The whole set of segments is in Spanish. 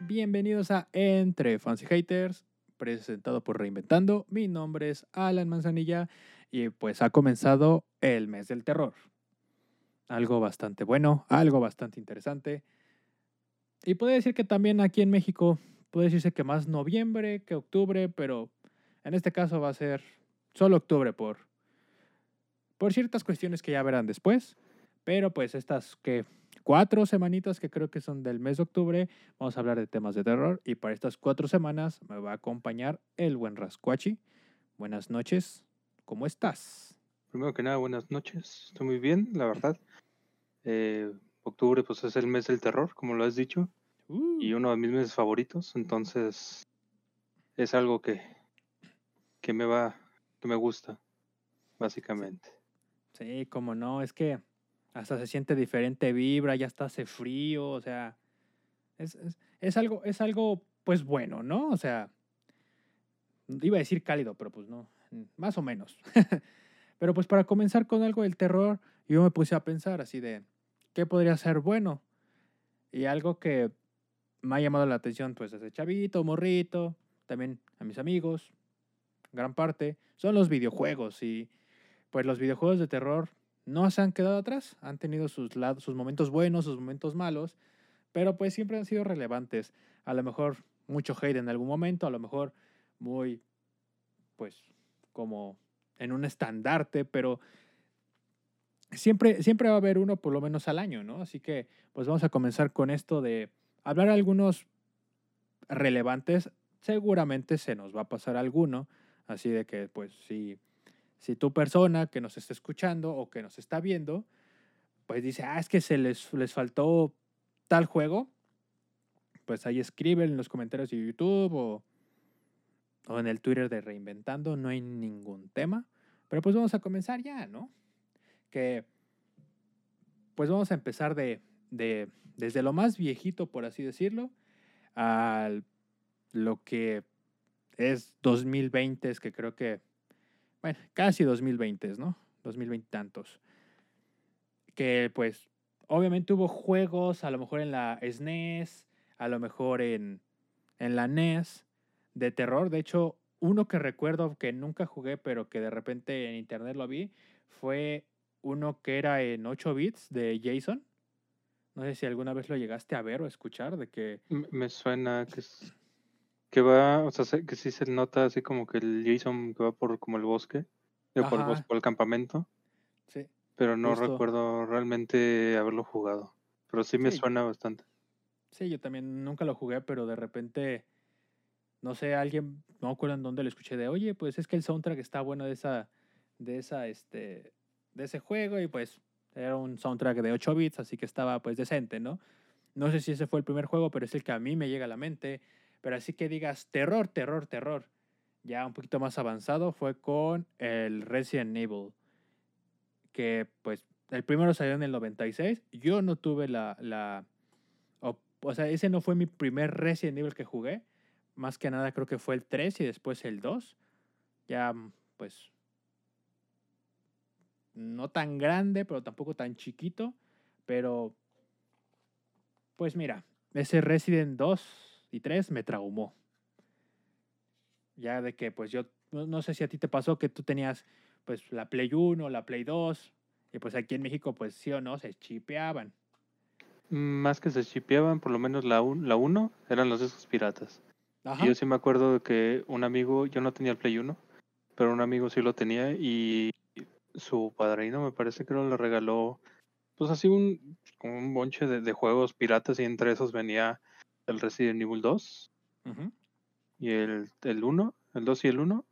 Bienvenidos a Entre Fans y Haters, presentado por Reinventando. Mi nombre es Alan Manzanilla y pues ha comenzado el mes del terror. Algo bastante bueno, algo bastante interesante. Y puede decir que también aquí en México puede decirse que más noviembre que octubre, pero en este caso va a ser solo octubre por, por ciertas cuestiones que ya verán después. Pero pues estas que cuatro semanitas que creo que son del mes de octubre, vamos a hablar de temas de terror. Y para estas cuatro semanas me va a acompañar el buen Rascuachi. Buenas noches, ¿cómo estás? Primero que nada, buenas noches. Estoy muy bien, la verdad. Eh, octubre pues es el mes del terror, como lo has dicho. Y Uh, uno de mis meses favoritos. Entonces es algo que, que me va, que me gusta, básicamente. sí, como no, es que hasta se siente diferente vibra, ya está hace frío, o sea, es, es, es algo, es algo pues bueno, ¿no? O sea, iba a decir cálido, pero pues no, más o menos. pero pues para comenzar con algo del terror, yo me puse a pensar así de, ¿qué podría ser bueno? Y algo que me ha llamado la atención pues desde chavito, morrito, también a mis amigos, gran parte, son los videojuegos y pues los videojuegos de terror no se han quedado atrás, han tenido sus, sus momentos buenos, sus momentos malos, pero pues siempre han sido relevantes. A lo mejor mucho hate en algún momento, a lo mejor muy, pues, como en un estandarte, pero siempre, siempre va a haber uno por lo menos al año, ¿no? Así que pues vamos a comenzar con esto de hablar algunos relevantes. Seguramente se nos va a pasar alguno, así de que pues si, si tu persona que nos está escuchando o que nos está viendo, pues dice, ah, es que se les, les faltó tal juego, pues ahí escriben en los comentarios de YouTube o, o en el Twitter de Reinventando, no hay ningún tema. Pero pues vamos a comenzar ya, ¿no? Que pues vamos a empezar de, de desde lo más viejito, por así decirlo, a lo que es 2020, que creo que, bueno, casi 2020, ¿no? 2020 tantos. Que pues obviamente hubo juegos, a lo mejor en la SNES, a lo mejor en, en la NES, de terror. De hecho, uno que recuerdo que nunca jugué, pero que de repente en internet lo vi, fue uno que era en 8 bits de Jason. No sé si alguna vez lo llegaste a ver o escuchar, de que... Me suena que que va, o sea, se- que sí se nota así como que el Jason que va por como el bosque, digo, por el bosque, Ajá, por el campamento, sí, pero no justo. recuerdo realmente haberlo jugado. Pero sí me Sí, suena bastante. sí, yo también nunca lo jugué, pero de repente, no sé, alguien, no me acuerdo en dónde lo escuché, de, oye, pues es que el soundtrack está bueno de esa, de esa, este, de ese juego y pues era un soundtrack de 8 bits, así que estaba pues decente, ¿no? No sé si ese fue el primer juego, pero es el que a mí me llega a la mente. Pero así que digas terror, terror, terror. Ya un poquito más avanzado fue con el Resident Evil. Que pues el primero salió en el 96. Yo no tuve la... la o, o sea, ese no fue mi primer Resident Evil que jugué. Más que nada creo que fue el 3 y después el 2. Ya mm, pues no tan grande, pero tampoco tan chiquito. Pero pues mira, ese Resident 2 y 3 me traumó. Ya de que pues yo, no, no sé si a ti te pasó que tú tenías pues la Play 1, la Play 2, y pues aquí en México pues sí o no, se chipeaban. Más que se chipeaban, por lo menos la 1 la uno eran los discos piratas. Y Ajá. yo sí me acuerdo de que un amigo, yo no tenía el Play 1, pero un amigo sí lo tenía y su padrino me parece que lo regaló, pues así un, como un bonche de, de juegos piratas y entre esos venía el Resident Evil 2 Ujú. y el, el 1, el 2 y el 1.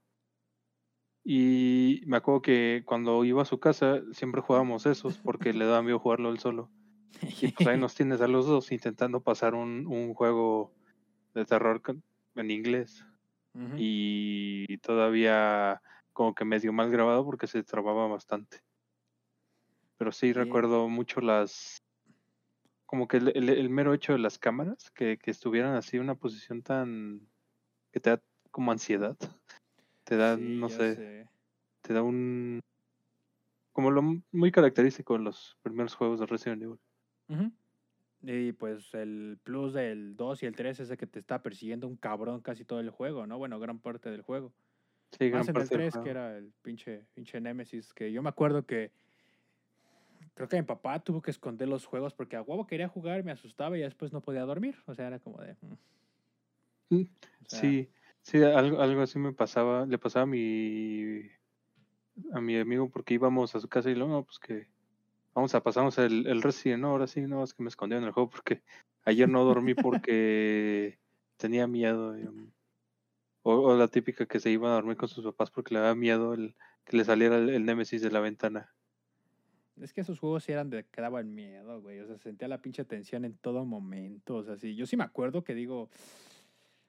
Y me acuerdo que cuando iba a su casa siempre jugábamos esos porque le daba miedo jugarlo él solo. Y pues ahí nos tienes a los dos intentando pasar un, un juego de terror en inglés. Y todavía como que medio mal grabado porque se trababa bastante. Pero sí Sí. recuerdo mucho las, como que el, el- el mero hecho de las cámaras, que, que estuvieran así en una posición tan, que te da como ansiedad, te da, Sí, no sé, sé. te da un, como lo muy característico de los primeros juegos de Resident Evil. Y pues el plus del 2 y el 3 es el que te está persiguiendo un cabrón casi todo el juego, ¿no? Bueno, gran parte del juego. Sí, gran Más en el parte del 3, que era el pinche, pinche Nemesis, que yo me acuerdo que creo que mi papá tuvo que esconder los juegos porque a huevo quería jugar, me asustaba y después no podía dormir. O sea, era como de... mm. Mm, O sea, Sí, sí, algo, algo así me pasaba, le pasaba a mi, a mi amigo porque íbamos a su casa y luego, no, pues que vamos a pasarnos el, el Resident, no, ahora sí, no, es que me escondí en el juego porque ayer no dormí porque tenía miedo. um, o, o la típica que se iba a dormir con sus papás porque le daba miedo el, que le saliera el, el Némesis de la ventana. Es que esos juegos sí eran de que daban miedo, güey. O sea, sentía la pinche tensión en todo momento. O sea, sí. Yo sí me acuerdo que digo,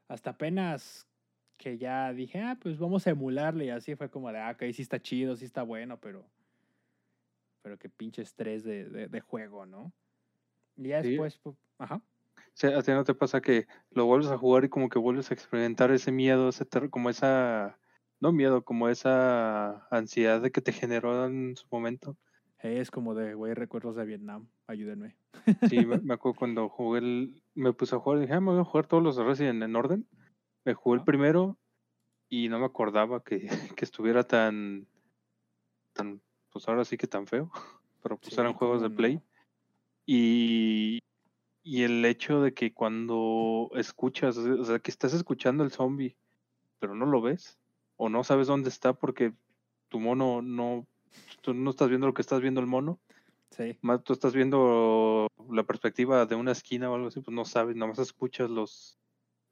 hasta apenas que ya dije, ah, pues vamos a emularle. Y así fue como de, ah, ok, sí está chido, sí está bueno, pero. Pero qué pinche estrés de, de, de juego, ¿no? Y ya Sí. después, pu- ajá. O sea, ¿a ti no te pasa que lo vuelves a jugar y como que vuelves a experimentar ese miedo, ese terror, como esa, no miedo, como esa ansiedad de que te generó en su momento? Es como de, güey, recuerdos de Vietnam. Ayúdenme. Sí, me, acuerdo cuando jugué el, me puse a jugar y dije, ah, me voy a jugar todos los de Resident en orden. Me jugué el primero y no me acordaba que, que estuviera tan, tan, pues ahora sí que tan feo, pero pues Sí, eran juegos de Play. Y, y el hecho de que cuando escuchas, o sea, que estás escuchando el zombie, pero no lo ves, o no sabes dónde está porque tu mono no, tú no estás viendo lo que estás viendo el mono, Sí. más tú estás viendo la perspectiva de una esquina o algo así, pues no sabes, nada más escuchas los,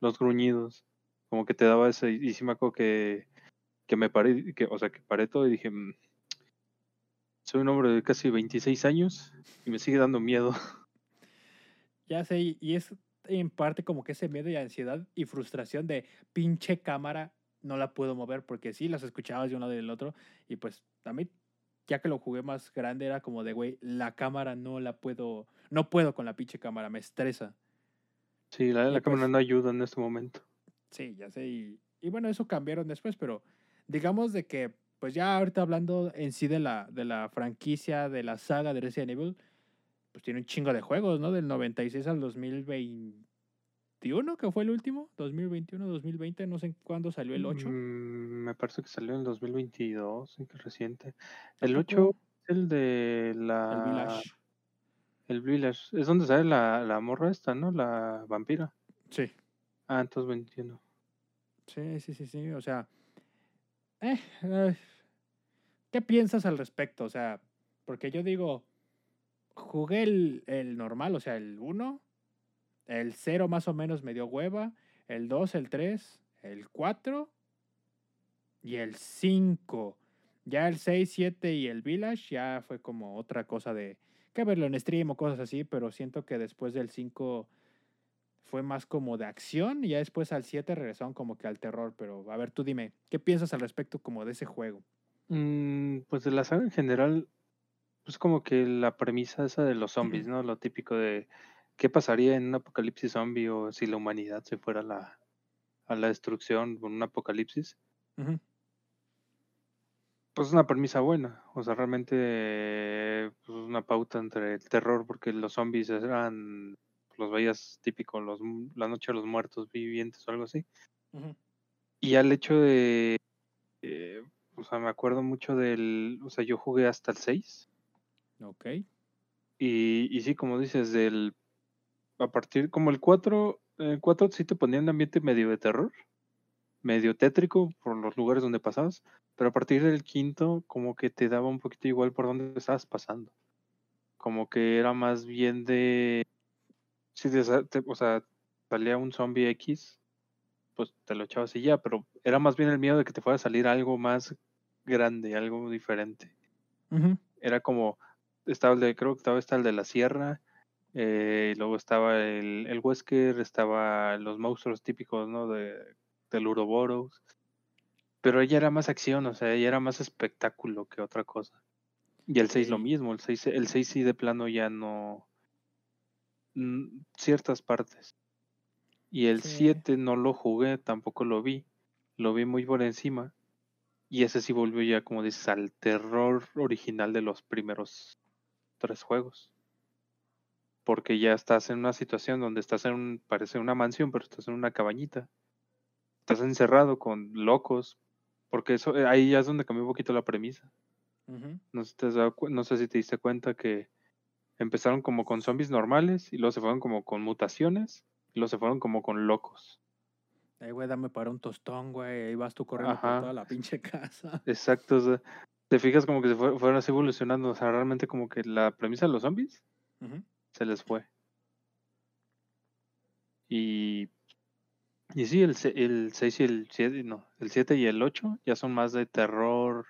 los gruñidos, como que te daba ese, y sí me acuerdo que, que me paré, que, o sea, que paré todo y dije, "Mm, soy un hombre de casi 26 años y me sigue dando miedo. Ya sé, y- y es en parte como que ese miedo y ansiedad y frustración de pinche cámara, no la puedo mover porque sí, las escuchabas de un lado y del otro. Y pues también, ya que lo jugué más grande, era como de, güey, la cámara no la puedo, no puedo con la pinche cámara, me estresa. Sí, la, la cámara pues- no ayuda en este momento. Sí, ya sé. Y, y bueno, eso cambiaron después, pero digamos de que, pues ya ahorita hablando en sí de la, de la franquicia, de la saga de Resident Evil, pues tiene un chingo de juegos, ¿no? Del 96 al 2021, que fue el último, 2021, 2020, no sé cuándo salió el 8. Mm, me parece que salió en el 2022, sí, que reciente. El Tampoco 8 es el de el la... Village. El Village. Es donde sale la, la morra esta, ¿no? La vampira. Sí, Ah, entonces 21. sí, sí, sí, sí. O sea, eh, eh, ¿qué piensas al respecto? O sea, porque yo digo, jugué el, el normal, o sea, el 1, el 0 más o menos me dio hueva, el 2, el 3, el 4 y el 5. Ya el 6, 7 y el Village ya fue como otra cosa de que verlo en stream o cosas así, pero siento que después del 5 fue más como de acción y ya después al 7 regresaron como que al terror, pero a ver, tú dime, ¿qué piensas al respecto como de ese juego? Mm, pues de la saga en general, pues como que la premisa esa de los zombies, ¿no? Lo típico de qué pasaría en un apocalipsis zombie o si la humanidad se fuera a la, a la destrucción con un apocalipsis. Pues es una premisa buena, o sea, realmente pues, una pauta entre el terror, porque los zombies eran, los veías típico, los, la noche de los muertos vivientes o algo así. Y al hecho de, eh, o sea, me acuerdo mucho del, o sea, yo jugué hasta el 6 Ok. y, y sí, como dices, del, a partir, como el 4, el 4 sí te ponía un ambiente medio de terror, medio tétrico por los lugares donde pasabas, pero a partir del quinto como que te daba un poquito igual por dónde estabas pasando. Como que era más bien de, si te o sea, salía un zombie X, pues te lo echabas y ya, pero era más bien el miedo de que te fuera a salir algo más grande, algo diferente. Era como, estaba el de, creo que estaba está el de la sierra, eh, luego estaba el, el Wesker, estaba los monstruos típicos, ¿no? De, del Uroboros. Pero ella era más acción, o sea, ella era más espectáculo que otra cosa. Y el 6 lo mismo, el 6, el 6 sí de plano ya no... mm, ciertas partes. Y el Sí. 7 no lo jugué, tampoco lo vi. Lo vi muy por encima. Y ese sí volvió ya, como dices, al terror original de los primeros tres juegos. Porque ya estás en una situación donde estás en un, parece una mansión, pero estás en una cabañita. Estás encerrado con locos, porque eso eh, ahí ya es donde cambió un poquito la premisa. no, sé si te no sé si te diste cuenta que empezaron como con zombies normales y luego se fueron como con mutaciones y luego se fueron como con locos. Ay, güey, dame para un tostón, güey. Ahí vas tú corriendo por toda la pinche casa. Exacto. te fijas como que se fueron así evolucionando. O sea, realmente como que la premisa de los zombies se les fue. Y, y sí, el, el 6 y el 7, no, el 7 y el 8 ya son más de terror.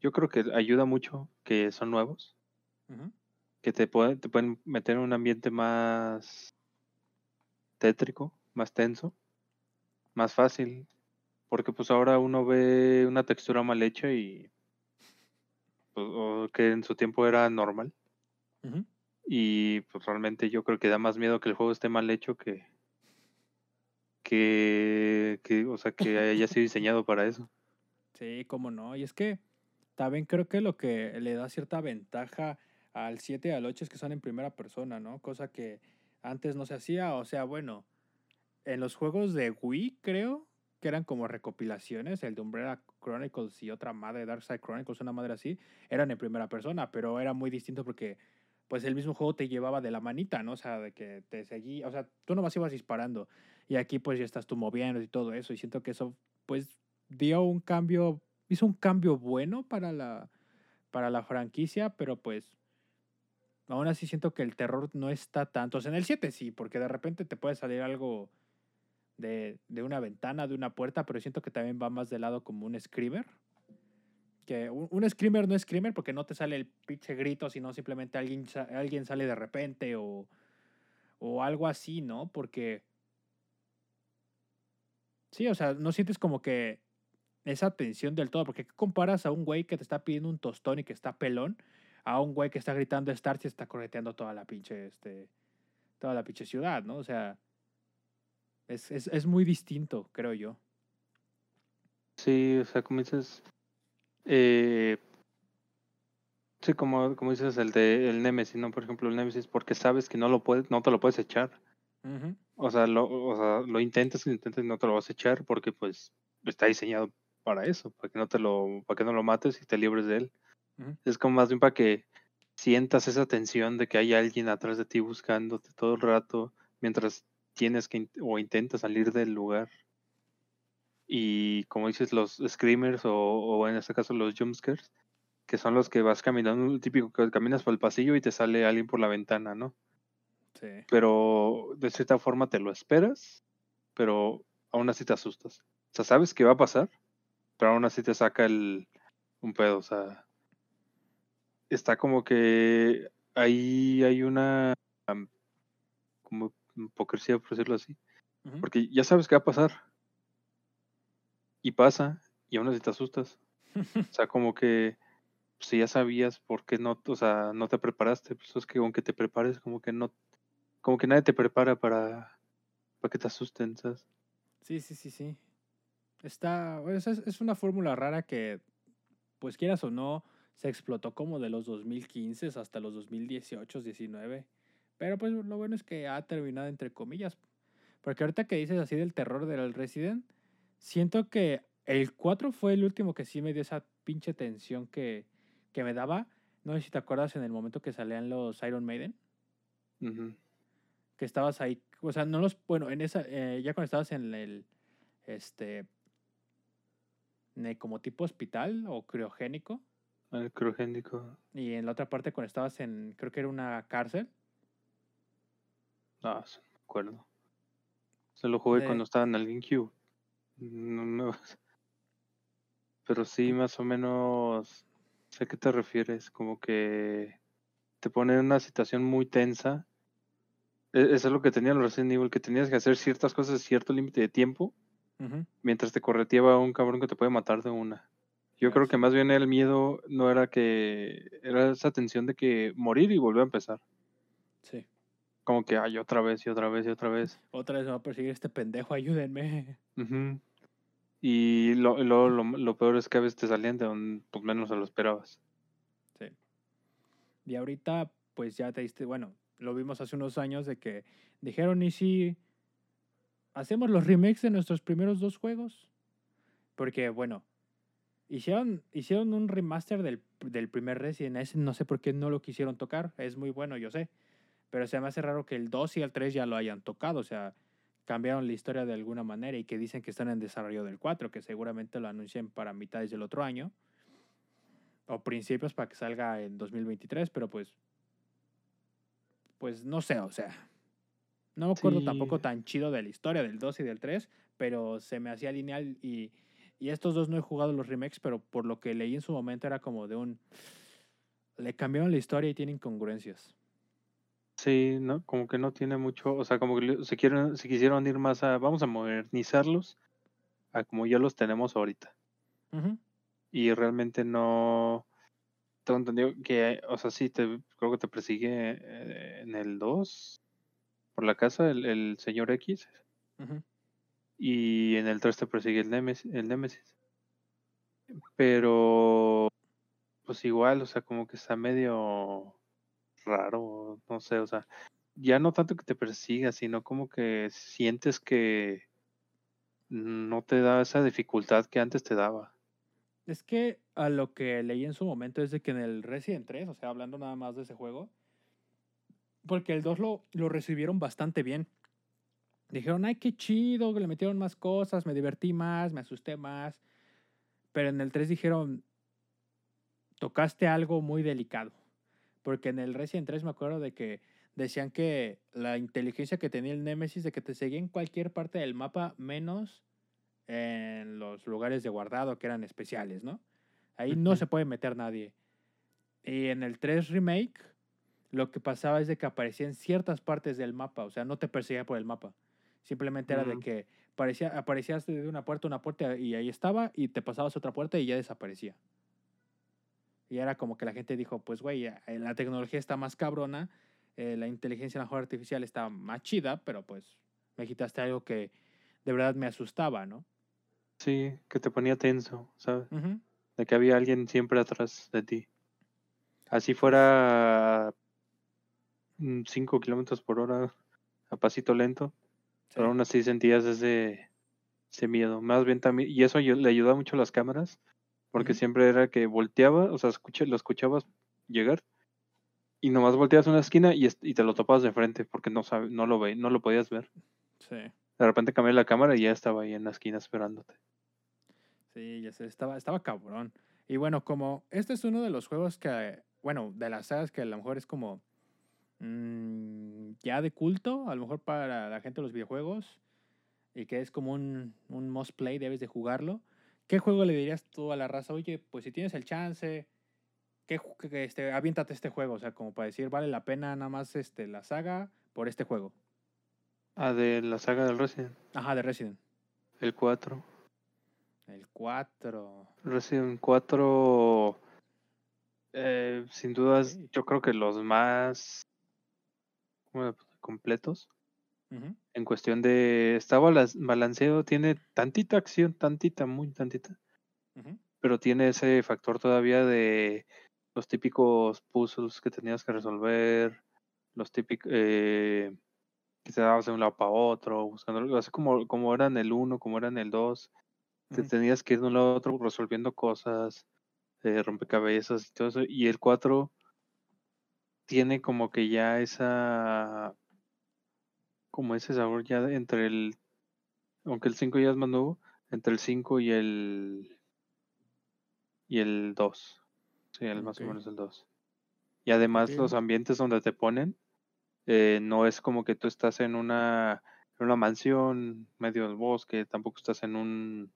Yo creo que ayuda mucho que son nuevos. Que te, pueden te pueden meter en un ambiente más tétrico, más tenso, más fácil. Porque pues ahora uno ve una textura mal hecha y pues, que en su tiempo era normal. Y pues realmente yo creo que da más miedo que el juego esté mal hecho que, que, o sea, que haya sido diseñado para eso. Sí, cómo no. Y es que también creo que lo que le da cierta ventaja al 7 y al 8 es que son en primera persona, ¿no? Cosa que antes no se hacía. O sea, bueno, en los juegos de Wii, creo, que eran como recopilaciones, el de Umbrella Chronicles y otra madre, Darkside Chronicles, una madre así, eran en primera persona, pero era muy distinto porque pues el mismo juego te llevaba de la manita, ¿no? O sea, de que te seguía, o sea, tú nomás ibas disparando y aquí pues ya estás tú moviendo y todo eso y siento que eso pues dio un cambio, hizo un cambio bueno para la, para la franquicia, pero pues aún así siento que el terror no está tanto, o sea, en el 7 sí, porque de repente te puede salir algo de, de una ventana, de una puerta, pero siento que también va más de lado como un screamer que un, screamer no es screamer porque no te sale el pinche grito, sino simplemente alguien, alguien sale de repente o, o algo así, ¿no? Porque... Sí, o sea, no sientes como que esa tensión del todo, porque comparas a un güey que te está pidiendo un tostón y que está pelón a un güey que está gritando Starch y está correteando toda la pinche, este, toda la pinche ciudad, ¿no? O sea, es, es, es muy distinto, creo yo. Sí, o sea, como dices, eh, sí, como, como dices, el de el Nemesis, ¿no? Por ejemplo, el Nemesis, porque sabes que no lo puedes, no te lo puedes echar. O sea, lo, o sea, lo intentas, intentas y no te lo vas a echar porque pues está diseñado para eso, para que no te lo, para que no lo mates y te libres de él. Es como más bien para que sientas esa tensión de que hay alguien atrás de ti buscándote todo el rato mientras tienes que o intentas salir del lugar y como dices, los screamers o, en este caso los jumpscares, que son los que vas caminando, típico que caminas por el pasillo y te sale alguien por la ventana, ¿no? Sí. Pero de cierta forma te lo esperas, pero aún así te asustas. O sea, sabes que va a pasar, pero aún así te saca el un pedo, o sea, está como que ahí hay una como hipocresía, por decirlo así, porque ya sabes que va a pasar, y pasa, y aún así te asustas. o sea, como que pues, si ya sabías por qué no, o sea, no te preparaste, pues es que aunque te prepares, como que no, como que nadie te prepara para, para que te asusten, ¿sabes? Sí, sí, sí, sí. Está, es, es una fórmula rara que, pues quieras o no, se explotó como de los 2015 hasta los 2018, 19. Pero pues lo bueno es que ha terminado entre comillas. Porque ahorita que dices así del terror del Resident, siento que el 4 fue el último que sí me dio esa pinche tensión que, que me daba. No sé si te acuerdas en el momento que salían los Iron Maiden. Que estabas ahí. O sea, no los. Bueno, en esa. Eh, ya cuando estabas en el. Este. como tipo hospital o criogénico. El criogénico. Y en la otra parte cuando estabas en. Creo que era una cárcel. Ah, no, me acuerdo. Se lo jugué cuando estaba en el GameCube. No, no. Pero sí, más o menos sé a qué te refieres. Como que te pone en una situación muy tensa. E, eso es lo que tenía el Resident Evil, que tenías que hacer ciertas cosas a cierto límite de tiempo. Mientras te correteaba un cabrón que te puede matar de una. Yo creo que más bien el miedo no era que. Era esa tensión de que morir y volver a empezar. Sí. Como que, ay, otra vez y otra vez y otra vez. Otra vez me va a perseguir este pendejo, ayúdenme. Y lo, lo, lo, peor es que a veces te salían de donde pues, menos se lo esperabas. Sí. Y ahorita, pues ya te diste, bueno, lo vimos hace unos años de que dijeron, ¿y si hacemos los remakes de nuestros primeros dos juegos? Porque, bueno, hicieron, hicieron un remaster del, del primer Resident Evil, no sé por qué no lo quisieron tocar, es muy bueno, yo sé. Pero se me hace raro que el 2 y el 3 ya lo hayan tocado, o sea, cambiaron la historia de alguna manera y que dicen que están en desarrollo del 4, que seguramente lo anuncien para mitades del otro año o principios para que salga en 2023, pero pues pues no sé, o sea, no me acuerdo tampoco tan chido de la historia del 2 y del 3, pero se me hacía lineal y, y estos dos no he jugado los remakes, pero por lo que leí en su momento era como de un le cambiaron la historia y tienen congruencias. Sí, no, como que no tiene mucho, o sea, como que se quieren, se quisieron ir más a, vamos a modernizarlos a como ya los tenemos ahorita. Y realmente no, tengo entendido que, o sea, sí, te, creo que te persigue eh, en el 2 por la casa el, el señor X. Y en el 3 te persigue el Nemesis, el Nemesis. Pero, pues igual, o sea, como que está medio raro, no sé, o sea, ya no tanto que te persiga, sino como que sientes que no te da esa dificultad que antes te daba. Es que a lo que leí en su momento es de que en el Resident 3, o sea, hablando nada más de ese juego, porque el 2 lo, lo recibieron bastante bien. Dijeron, ay, qué chido, le metieron más cosas, me divertí más, me asusté más. Pero en el 3 dijeron, tocaste algo muy delicado. Porque en el Resident 3 me acuerdo de que decían que la inteligencia que tenía el Nemesis de que te seguía en cualquier parte del mapa menos en los lugares de guardado que eran especiales, ¿no? Ahí no se puede meter nadie. Y en el 3 Remake, lo que pasaba es de que aparecía en ciertas partes del mapa, o sea, no te perseguía por el mapa. Simplemente era de que aparecía, aparecías de una puerta a una puerta y ahí estaba, y te pasabas otra puerta y ya desaparecía. Y era como que la gente dijo, pues güey, la tecnología está más cabrona, eh, la inteligencia artificial está más chida, pero pues me quitaste algo que de verdad me asustaba, ¿no? Sí, que te ponía tenso, ¿sabes? De que había alguien siempre atrás de ti. Así fuera 5 kilómetros por hora a pasito lento, pero aún así sentías ese, ese miedo. Más bien también, y eso le ayudaba mucho a las cámaras, porque siempre era que volteaba, o sea, escuché, lo escuchabas llegar y nomás volteabas una esquina y, y, te lo topabas de frente porque no, sabe, no, lo ve, no lo podías ver. Sí. De repente cambié la cámara y ya estaba ahí en la esquina esperándote. Sí, ya sé, estaba, estaba cabrón. Y bueno, como este es uno de los juegos que, bueno, de las sagas que a lo mejor es como mm, ya de culto, a lo mejor para la gente de los videojuegos, y que es como un, un must play, debes de jugarlo. ¿Qué juego le dirías tú a la raza? Oye, pues si tienes el chance, que, este, aviéntate este juego, o sea, como para decir, vale la pena nada más este, la saga por este juego. Ah, de la saga del Resident. Ajá, de Resident. El 4. El 4. Resident 4. Eh, sin dudas, yo creo que los más completos. En cuestión de. Está balanceado, tiene tantita acción, tantita, muy tantita. Pero tiene ese factor todavía de los típicos puzzles que tenías que resolver. Los típicos. Eh, que te dabas de un lado para otro, buscando, así como, como era en el 1, como era en el 2, te tenías que ir de un lado a otro resolviendo cosas, eh, rompecabezas y todo eso, y el 4 tiene como que ya esa, como ese sabor ya entre el, aunque el 5 ya es más nuevo, entre el 5 y el, y el 2, sí, el más o menos el 2. Y además los ambientes donde te ponen, eh, no es como que tú estás en una, en una mansión medio del bosque, tampoco estás en un,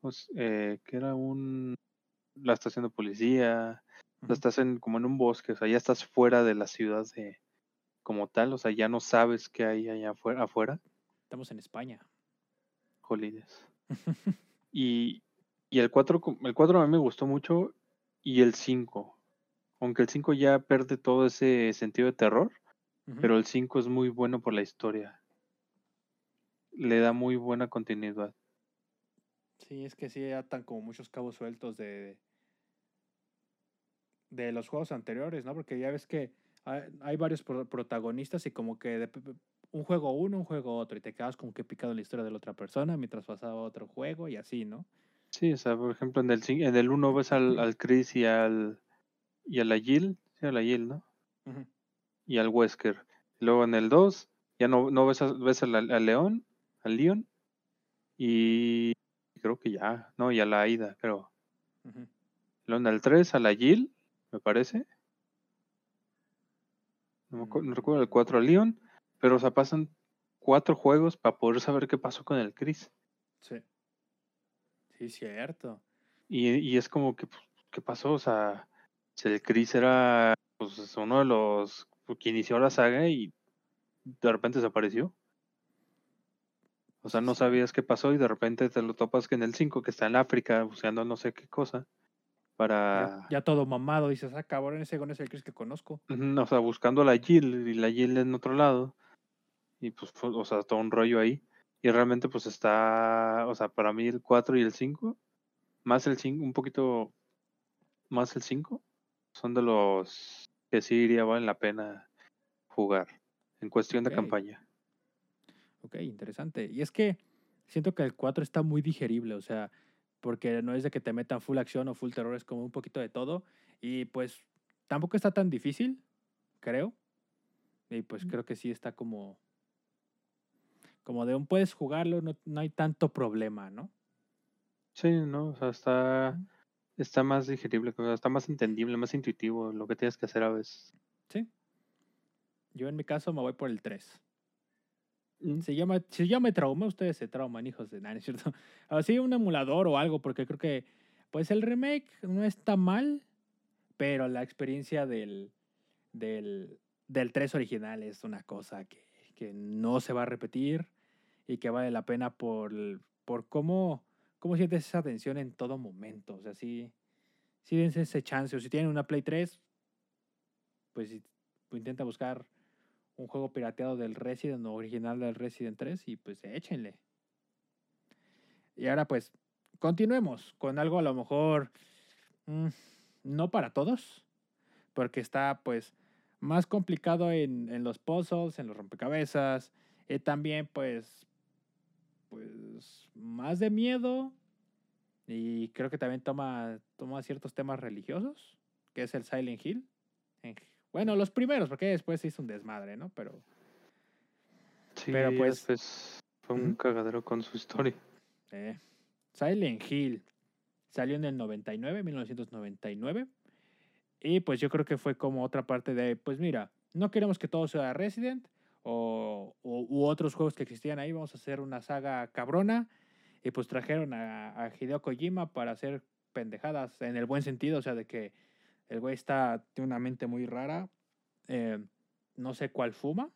pues, eh, que era un, la estación de policía, estás en, como en un bosque, o sea, ya estás fuera de la ciudad de, como tal, o sea, ya no sabes qué hay allá afuera. afuera. Estamos en España. Jolines. y, y el 4, el 4 a mí me gustó mucho y el 5, aunque el 5 ya pierde todo ese sentido de terror, pero el 5 es muy bueno por la historia. Le da muy buena continuidad. Sí, es que sí atan como muchos cabos sueltos de, de los juegos anteriores, ¿no? Porque ya ves que hay, varios pro- protagonistas y como que de un juego uno, un juego otro, y te quedas como que picado en la historia de la otra persona mientras pasaba otro juego y así, ¿no? Sí, o sea, por ejemplo, en el, en el 1 ves al, al Chris y al, y a la Jill, sí, a la Jill, ¿no? Y al Wesker. Luego en el 2 ya no, no ves, a- ves al, al León, al Leon, y creo que ya, no, y a la Aida, creo. Luego en el 3 a la Jill, me parece. No, no recuerdo el 4 a Leon, pero o sea, pasan cuatro juegos para poder saber qué pasó con el Chris. Sí. Sí, cierto. Y, y es como que, pues, ¿qué pasó? O sea, si el Chris era pues, uno de los que inició la saga y de repente desapareció. O sea, no sabías qué pasó y de repente te lo topas que en el 5, que está en África buscando no sé qué cosa, para... ya todo mamado, dices, ah, cabrón, ese con ese Chris que conozco. O sea, buscando a la Jill y la Jill en otro lado. Y pues, fue- o sea, todo un rollo ahí. Y realmente pues está, o sea, para mí el 4 y el 5, más el 5, un poquito más el 5, son de los que sí iría valen la pena jugar en cuestión de campaña. Ok, interesante. Y es que siento que el 4 está muy digerible, o sea, porque no es de que te metan full acción o full terror, es como un poquito de todo. Y pues tampoco está tan difícil, creo. Y pues creo que sí está como. Como de un puedes jugarlo, no, no hay tanto problema, ¿no? Sí, ¿no? O sea, está, está más digerible, o sea, está más entendible, más intuitivo lo que tienes que hacer a veces. Sí. Yo en mi caso me voy por el 3. Mm, yo me, si yo me traumé, ustedes se trauman, hijos de nada, ¿no es cierto? Así un emulador o algo, porque creo que, pues el remake no está mal, pero la experiencia del, del, del 3 original es una cosa que, que no se va a repetir y que vale la pena por, por cómo, cómo sientes esa tensión en todo momento. O sea, sí, sí dense ese chance. O si tienen una Play 3, pues sí, pues intenta buscar un juego pirateado del Resident o original del Resident 3 y pues échenle. Y ahora pues continuemos con algo a lo mejor mm, no para todos, porque está pues más complicado en, en los puzzles, en los rompecabezas, y también pues pues más de miedo y creo que también toma, toma ciertos temas religiosos, que es el Silent Hill. Bueno, los primeros, porque después se hizo un desmadre, ¿no? Pero Sí, Pero, pues, después fue un cagadero con su historia. Eh, Silent Hill salió en el 99, 1999. Y pues yo creo que fue como otra parte de, pues mira, no queremos que todo sea Resident o, o- u otros juegos que existían ahí. Vamos a hacer una saga cabrona. Y pues trajeron a, a Hideo Kojima para hacer pendejadas en el buen sentido. O sea, de que el güey está, tiene una mente muy rara. eh, no sé cuál fuma.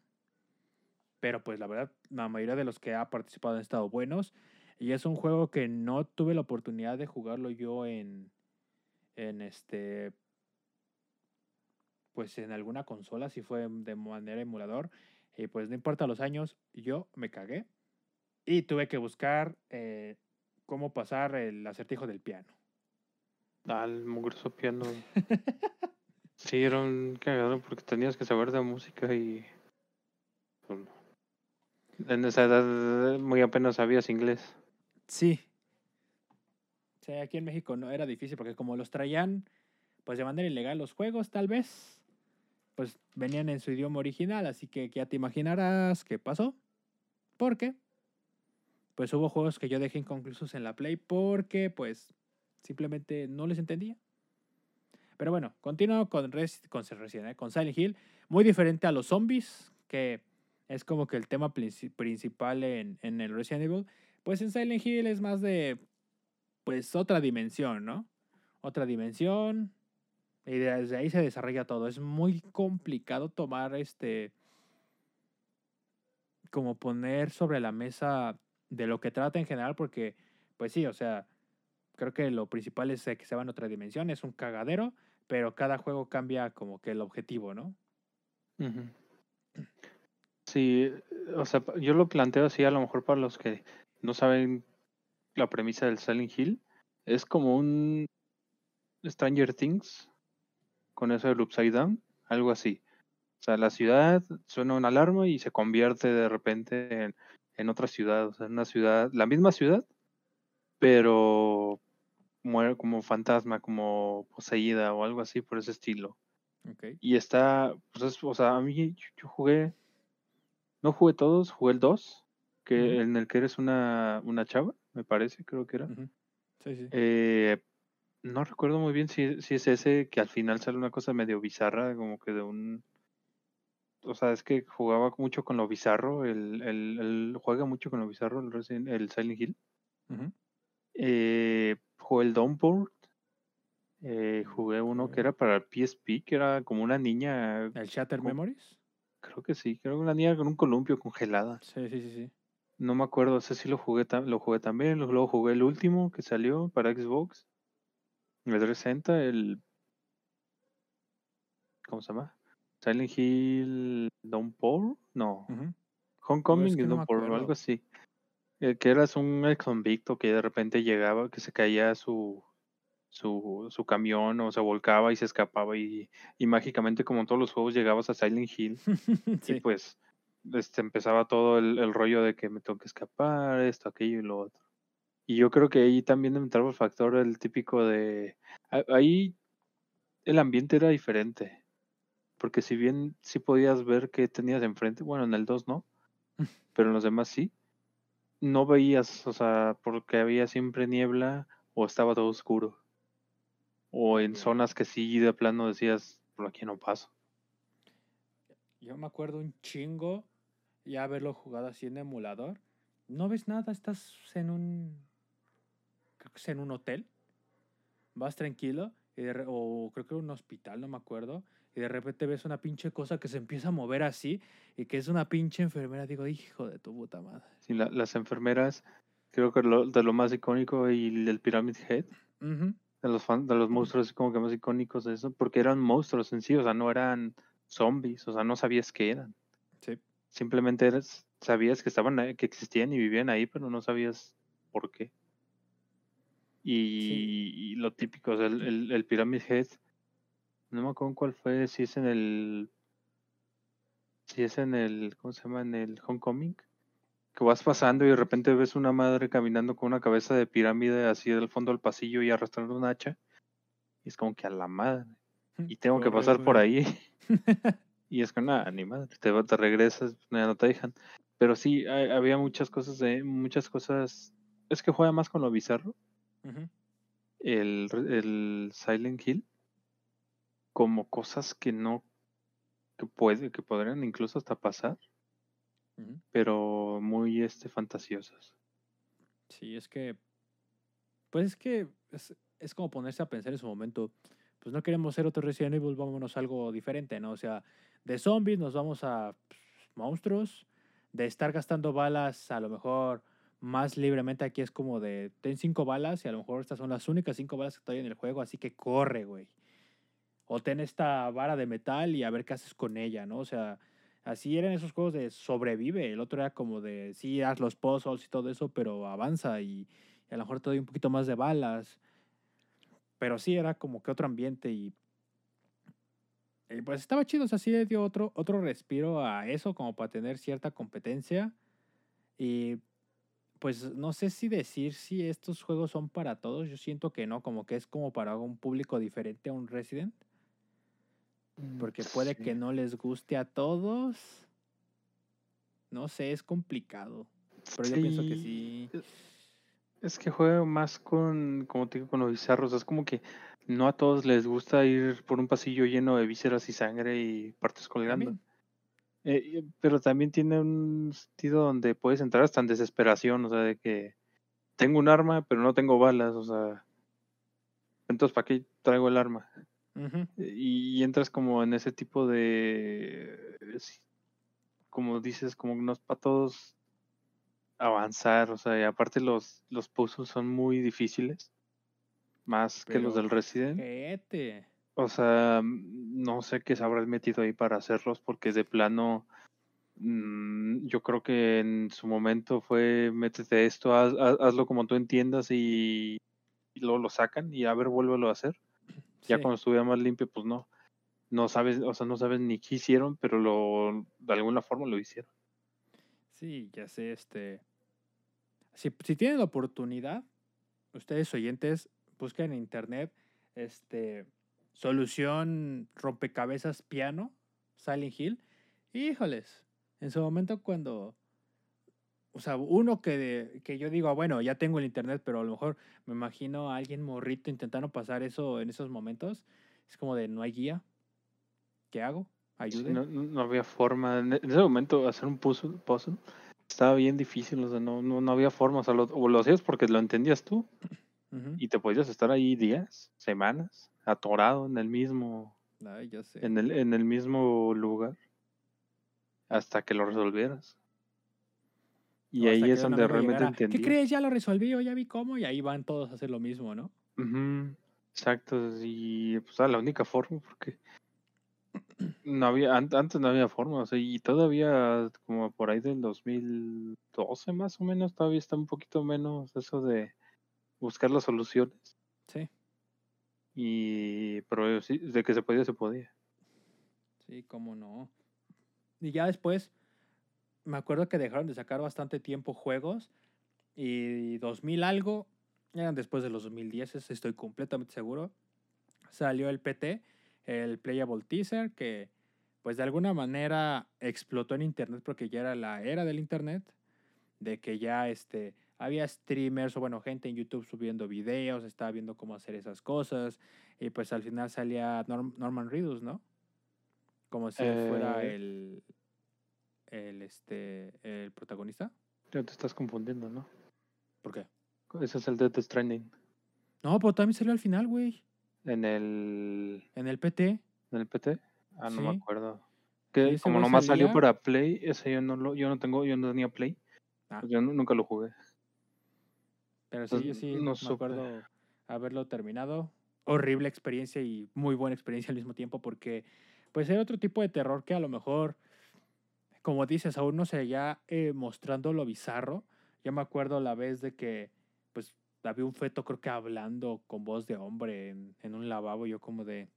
Pero pues la verdad, la mayoría de los que ha participado han estado buenos. Y es un juego que no tuve la oportunidad de jugarlo yo en, en este, pues en alguna consola, si fue de manera emulador. Y pues no importa los años, yo me cagué. Y tuve que buscar eh, cómo pasar el acertijo del piano. Al mugroso piano. Sí, era un cagadero porque tenías que saber de música y. pues. En esa edad muy apenas sabías inglés. Sí. Sí, aquí en México no era difícil porque como los traían pues de manera ilegal los juegos, tal vez, pues venían en su idioma original, así que ya te imaginarás qué pasó. ¿Por qué? Pues hubo juegos que yo dejé inconclusos en la Play porque pues simplemente no les entendía. Pero bueno, continúo con, Res- con, Resident, con Silent Hill, muy diferente a los zombies, que es como que el tema princi- principal en, en el Resident Evil. Pues en Silent Hill es más de, pues, otra dimensión, ¿no? Otra dimensión. Y desde ahí se desarrolla todo. Es muy complicado tomar este, como poner sobre la mesa de lo que trata en general, porque, pues sí, o sea, creo que lo principal es que se va en otra dimensión, es un cagadero, pero cada juego cambia como que el objetivo, ¿no? Sí, o sea, yo lo planteo así a lo mejor para los que no saben la premisa del Silent Hill. Es como un Stranger Things con eso del Upside Down, algo así. sea, la ciudad suena una alarma y se convierte de repente en, en otra ciudad, o sea, en una ciudad, la misma ciudad, pero muere como fantasma, como poseída o algo así por ese estilo. Y está, pues es- o sea, a mí yo, yo jugué, no jugué todos, jugué el 2, que Ujú. en el que eres una, una chava, me parece, creo que era. Sí, sí. Eh, no recuerdo muy bien si, si es ese que al final sale una cosa medio bizarra, como que de un... O sea, es que jugaba mucho con lo bizarro, el, el, el- juega mucho con lo bizarro el, Resident- el Silent Hill. Ujú. Eh, jugué el Downport. eh, jugué uno que era para el PSP, que era como una niña, ¿El Shatter Memories? creo que sí, creo que una niña con un columpio congelada. Sí, sí, sí, sí. No me acuerdo, ese sí lo jugué, lo jugué también. Luego jugué el último que salió para Xbox. El 360, el. ¿Cómo se llama? Silent Hill Downpour? No. Ujú. Homecoming que y no me Downpour, o algo así. Eh, que eras un ex convicto que de repente llegaba, que se caía su, su, su camión o se volcaba y se escapaba y, y mágicamente como en todos los juegos llegabas a Silent Hill y pues este, empezaba todo el, el rollo de que me tengo que escapar, esto, aquello y lo otro. Y yo creo que ahí también entraba el factor el típico de... Ahí el ambiente era diferente. Porque si bien sí podías ver qué tenías enfrente, bueno, en el 2 no, pero en los demás sí, no veías, o sea, porque había siempre niebla o estaba todo oscuro. O en zonas que sí de plano decías, por aquí no paso. Yo me acuerdo un chingo ya haberlo jugado así en emulador. No ves nada, estás en un. Creo que es en un hotel. Vas tranquilo. o creo que era un hospital, no me acuerdo. Y de repente ves una pinche cosa que se empieza a mover así. Y que es una pinche enfermera. Digo, hijo de tu puta madre. Sí, la- las enfermeras, creo que lo, de lo más icónico y el Pyramid Head, de los, fan- de los monstruos como que más icónicos de eso, porque eran monstruos en sí, o sea, no eran zombies, o sea, no sabías qué eran. Sí. Simplemente eres, sabías que estaban ahí, que existían y vivían ahí, pero no sabías por qué. Y, y lo típico, o sea, el, el, el Pyramid Head, no me acuerdo cuál fue, si es en el, si es en el, ¿cómo se llama? En el Homecoming, que vas pasando y de repente ves una madre caminando con una cabeza de pirámide así del fondo del pasillo y arrastrando un hacha. Y es como que a la madre. Y tengo que pasar por ahí. y es que nada, ni madre. Te, va- te regresas, no te dejan. Pero sí, hay- había muchas cosas de, muchas cosas. Es que juega más con lo bizarro. El, el Silent Hill. Como cosas que no, que puede, que podrían incluso hasta pasar. Pero muy este fantasiosas. Sí, es que. Pues es que es, es como ponerse a pensar en su momento. Pues no queremos ser otro Resident Evil, vámonos a algo diferente, ¿no? O sea, de zombies nos vamos a pues, monstruos. De estar gastando balas, a lo mejor más libremente aquí es como de ten cinco balas y a lo mejor estas son las únicas cinco balas que hay en el juego, así que corre, güey. O ten esta vara de metal y a ver qué haces con ella, ¿no? O sea, así eran esos juegos de sobrevive. El otro era como de, sí, haz los puzzles y todo eso, pero avanza y, a lo mejor te doy un poquito más de balas. Pero sí era como que otro ambiente y, y pues estaba chido. O sea, sí le dio otro, otro respiro a eso como para tener cierta competencia. Y pues no sé si decir si estos juegos son para todos. Yo siento que no, como que es como para un público diferente a un Resident. Porque puede que no les guste a todos. No sé, es complicado. Pero yo pienso que sí. Es que juega más con, como te digo, con los bizarros. Es como que no a todos les gusta ir por un pasillo lleno de vísceras y sangre y partes colgando. También. Eh, pero también tiene un sentido donde puedes entrar hasta en desesperación, o sea, de que tengo un arma, pero no tengo balas, o sea, entonces ¿para qué traigo el arma? Ujú. Y, y entras como en ese tipo de, sí, como dices, como no es para todos avanzar, o sea, y aparte los, los puzzles son muy difíciles, más que los del Resident. O sea, mm, no sé qué se habrán metido ahí para hacerlos, porque de plano, mm, yo creo que en su momento fue, métete esto, haz- haz- hazlo como tú entiendas y, y luego lo sacan y a ver, vuélvelo a hacer. Ya Sí. cuando estuviera más limpio, pues no. no sabes, o sea, no sabes ni qué hicieron, pero lo, de alguna forma lo hicieron. Sí, ya sé, este. Si, si tienen la oportunidad, ustedes oyentes, busquen en internet, este, solución rompecabezas piano, Silent Hill. Híjoles, en su momento cuando, o sea, uno que, que yo digo, ah, bueno, ya tengo el internet, pero a lo mejor me imagino a alguien morrito intentando pasar eso en esos momentos, es como de no hay guía. ¿Qué hago? Ayude. no, no, había forma. En ese momento, hacer un puzzle, puzzle estaba bien difícil, o sea, no, no, no había forma. O, sea, lo, o lo hacías porque lo entendías tú y te podías estar ahí días, semanas, atorado en el mismo, Ay, ya sé. en el, en el mismo lugar hasta que lo resolvieras. Y O ahí es donde realmente entendí. ¿Qué crees? Ya lo resolví, yo ya vi cómo, y ahí van todos a hacer lo mismo, ¿no? Ujú, Exacto, y pues la única forma porque no había, an- antes no había forma, o sea, y todavía como por ahí del 2012 más o menos, todavía está un poquito menos eso de buscar las soluciones. Sí, Y, pero sí, de que se podía, se podía. sí, cómo no. Y ya después, me acuerdo que dejaron de sacar bastante tiempo juegos, y 2000 algo, eran después de los 2010, estoy completamente seguro, salió el PT, el Playable Teaser, que pues de alguna manera explotó en internet porque ya era la era del internet, de que ya este había streamers o bueno, gente en YouTube subiendo videos, estaba viendo cómo hacer esas cosas y pues al final salía Norm- Norman Reedus, ¿no? Como si fuera Eh. el el este el protagonista. Ya te estás confundiendo, ¿no? ¿Por qué? Ese es el Death Stranding. No, pero también salió al final, güey, En el, en el PT. en el PT. Ah, no me acuerdo. Que como nomás salió salía. para Play, ese yo no lo, yo no tengo, yo no tenía Play. Ah. pues yo nu- nunca lo jugué. Pero sí, yo Entonces, sí no me supe. acuerdo haberlo terminado. Horrible experiencia y muy buena experiencia al mismo tiempo porque pues era otro tipo de terror que a lo mejor, como dices, aún no se ya eh, mostrando lo bizarro. Yo me acuerdo la vez de que pues había un feto creo que hablando con voz de hombre en, en un lavabo, yo como de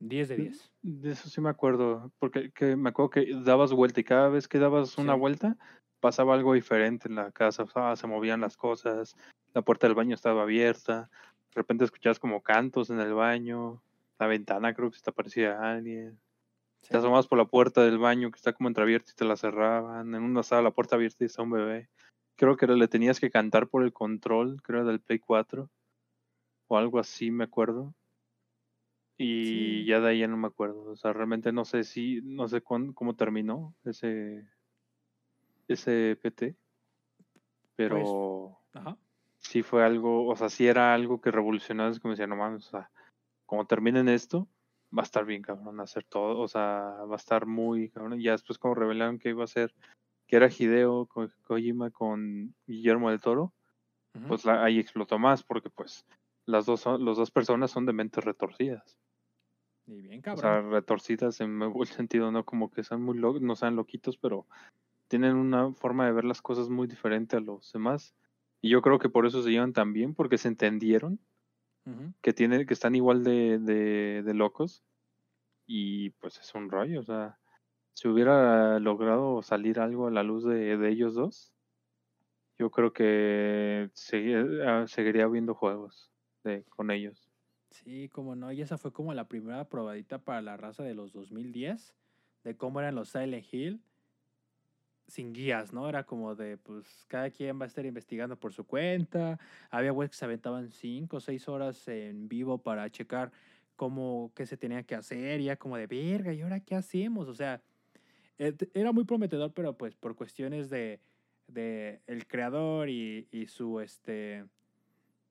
10 de Mm, 10. De eso sí me acuerdo, porque que me acuerdo que dabas vuelta y cada vez que dabas una Sí. vuelta pasaba algo diferente en la casa, o sea, se movían las cosas, la puerta del baño estaba abierta, de repente escuchabas como cantos en el baño, la ventana creo que se te aparecía alguien, Sí. te asomabas por la puerta del baño que está como entreabierta y te la cerraban, en una estaba la puerta abierta y estaba un bebé. Creo que le tenías que cantar por el control, creo del Play 4 o algo así, me acuerdo. Y Sí. ya de ahí ya no me acuerdo. O sea, realmente no sé si, no sé cuán- cómo terminó ese, ese PT. Pero Ajá. sí fue algo, o sea, sí era algo que revolucionó. Es como decía, no mames, o sea, como terminen esto, va a estar bien, cabrón, hacer todo. O sea, va a estar muy, cabrón. Ya después como revelaron que iba a ser, que era Hideo Ko- Kojima con Guillermo del Toro, pues la- ahí explotó más porque pues las dos son, las dos personas son de mentes retorcidas. Y bien, O cabrón. sea, retorcidas en muy buen sentido, no como que sean muy lo- no sean loquitos, pero tienen una forma de ver las cosas muy diferente a los demás. Y yo creo que por eso se llevan tan bien, porque se entendieron Que tienen, que están igual de, de, de locos. Y pues es un rollo. O sea, si hubiera logrado salir algo a la luz de, de ellos dos, yo creo que ah, seguiría viendo juegos de, con ellos. Sí, como no. Y esa fue como la primera probadita para la raza de los 2010, de cómo eran los Silent Hill sin guías, ¿no? Era como de, pues, cada quien va a estar investigando por su cuenta. Había güeyes que se aventaban cinco o seis horas en vivo para checar cómo, qué se tenía que hacer. Y ya como de, verga, ¿y ahora qué hacemos? O sea, eh, era muy prometedor, pero pues por cuestiones de, de el creador y, y su, este,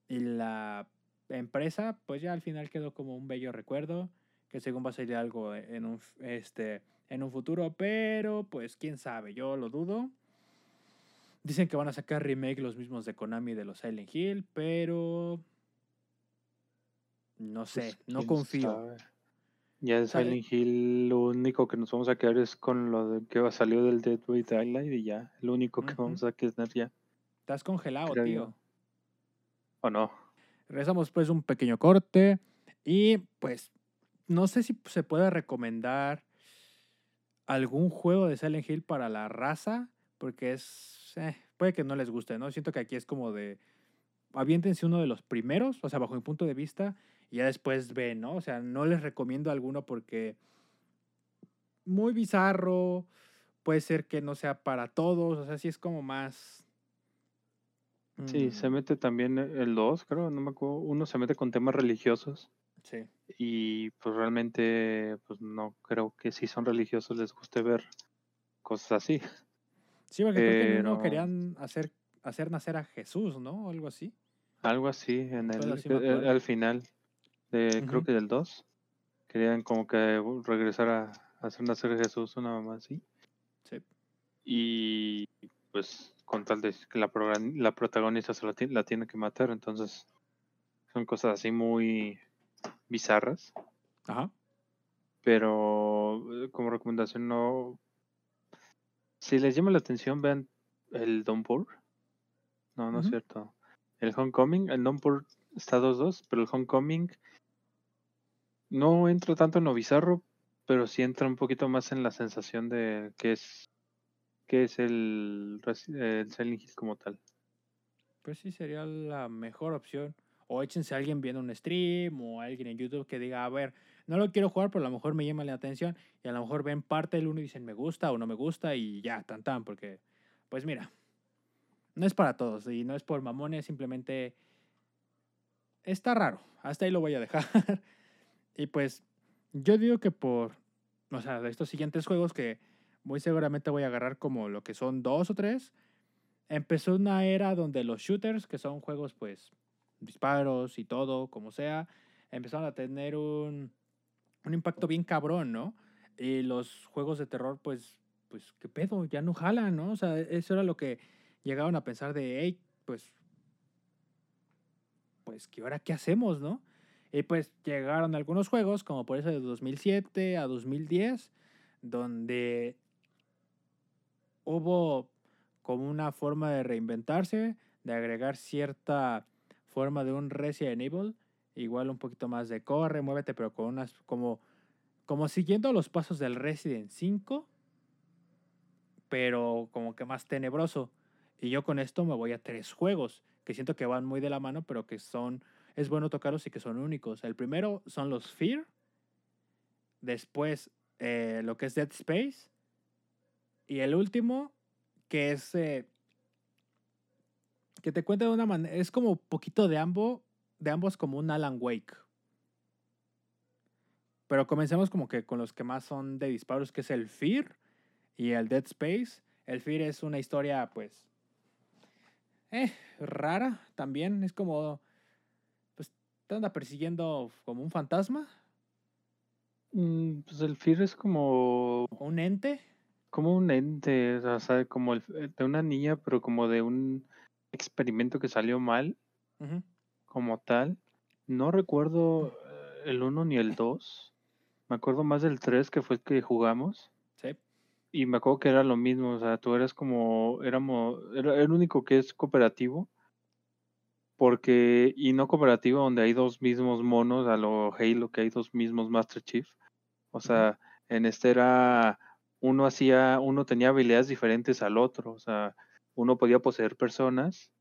y la empresa, pues ya al final quedó como un bello recuerdo, que según va a salir algo en un, este, en un futuro, pero pues quién sabe, yo lo dudo. Dicen que van a sacar remake los mismos de Konami de los Silent Hill, pero no sé, Pues, no confío. sabe. Ya de Silent Hill, lo único que nos vamos a quedar es con lo de que salió del Dead by Daylight y ya, lo único que vamos a tener ya, Estás congelado, creo tío. ¿O no? Regresamos pues un pequeño corte y pues no sé si se puede recomendar algún juego de Silent Hill para la raza, porque es, eh, puede que no les guste, ¿no? Siento que aquí es como de, aviéntense uno de los primeros, o sea, bajo mi punto de vista, y ya después ven, ¿no? O sea, no les recomiendo alguno porque muy bizarro, puede ser que no sea para todos, o sea, sí es como más... Sí, se mm. mete también el 2, creo, no me acuerdo, uno se mete con temas religiosos. Sí. Y pues realmente, pues no creo que si son religiosos les guste ver cosas así. Sí, porque creo que no querían hacer, hacer nacer a Jesús, ¿no? O algo así. Algo así, en el, eh, al final, de, creo que del 2. Querían como que regresar a, hacer nacer a Jesús, una mamá así. Sí. Y pues con tal de que la, la protagonista se la, la tiene que matar, entonces son cosas así muy bizarras. Ajá. Pero eh, como recomendación no... Si les llama la atención, vean el Downpour. No, no es cierto. El Homecoming, el Downpour está 2-2, pero el Homecoming no entra tanto en lo bizarro, pero sí entra un poquito más en la sensación de que es que es el, el Silent Hill como tal. Pues sí, sería la mejor opción. O échense alguien viendo un stream o alguien en YouTube que diga, a ver, no lo quiero jugar, pero a lo mejor me llama la atención y a lo mejor ven parte del uno y dicen me gusta o no me gusta y ya, tan tan, porque, pues mira, no es para todos y no es por mamones, simplemente está raro. Hasta ahí lo voy a dejar. y pues yo digo que por, o sea, de estos siguientes juegos que muy seguramente voy a agarrar como lo que son dos o tres, empezó una era donde los shooters, que son juegos pues disparos y todo, como sea, empezaron a tener un, un impacto bien cabrón, ¿no? Y los juegos de terror, pues, pues, ¿qué pedo? Ya no jalan, ¿no? O sea, eso era lo que llegaban a pensar de, hey, pues, pues, ¿qué ahora qué hacemos, no? Y pues llegaron algunos juegos, como por eso de 2007 a 2010, donde hubo como una forma de reinventarse, de agregar cierta forma de un Resident Evil, igual un poquito más de corre, muévete, pero con unas como como siguiendo los pasos del Resident 5, pero como que más tenebroso. Y yo con esto me voy a tres juegos que siento que van muy de la mano, pero que son es bueno tocarlos y que son únicos. El primero son los Fear, después eh, lo que es Dead Space y el último que es eh, que te cuenta de una manera, es como poquito de ambos, de ambos como un Alan Wake. Pero comencemos como que con los que más son de disparos, que es el Fear y el Dead Space. El Fear es una historia, pues, eh, rara también. Es como, pues, te anda persiguiendo como un fantasma. Mm, pues el Fear es como... ¿Un ente? Como un ente, o sea, como de una niña, pero como de un experimento que salió mal como tal. No recuerdo eh, el 1 ni el 2. Me acuerdo más del 3 que fue el que jugamos. Sí. Y me acuerdo que era lo mismo, o sea, tú eras como, éramos, era el único que es cooperativo. Porque, y no cooperativo donde hay dos mismos monos, a lo Halo, que hay dos mismos Master Chief. O sea, en este era, uno hacía, uno tenía habilidades diferentes al otro, o sea, uno podía poseer personas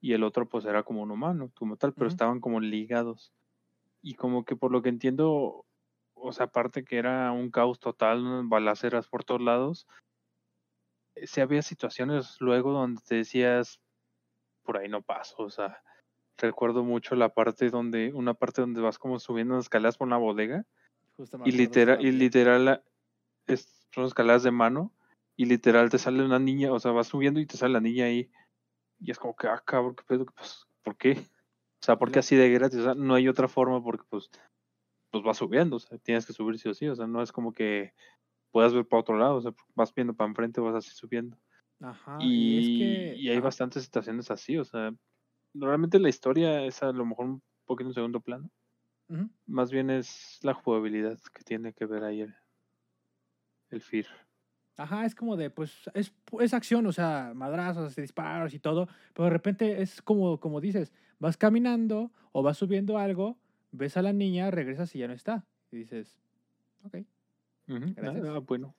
y el otro pues era como un humano, como tal, pero estaban como ligados. Y como que por lo que entiendo, o sea, aparte que era un caos total, balaceras por todos lados, eh, se había situaciones luego donde te decías, por ahí no paso, o sea, recuerdo mucho la parte donde, una parte donde vas como subiendo escaleras por una bodega, y literal, y literal, son escaleras de mano, y literal te sale una niña, o sea, vas subiendo y te sale la niña ahí. Y es como que, ah, cabrón, ¿qué pedo? Pues, ¿Por qué? O sea, ¿por qué así de gratis? O sea, no hay otra forma porque, pues, pues vas subiendo, o sea, tienes que subir sí o sí, o sea, no es como que puedas ver para otro lado, o sea, vas viendo para enfrente, vas así subiendo. Ajá, y, y, hay bastantes situaciones así, o sea, normalmente la historia es a lo mejor un poquito en segundo plano. Más bien es la jugabilidad que tiene que ver ahí el, el FIR. Ajá, es como de, pues, es, es acción, o sea, madrazos, disparos y todo, pero de repente es como, como dices, vas caminando o vas subiendo algo, ves a la niña, regresas y ya no está. Y dices, ok. Ujú, Gracias. Ah, bueno.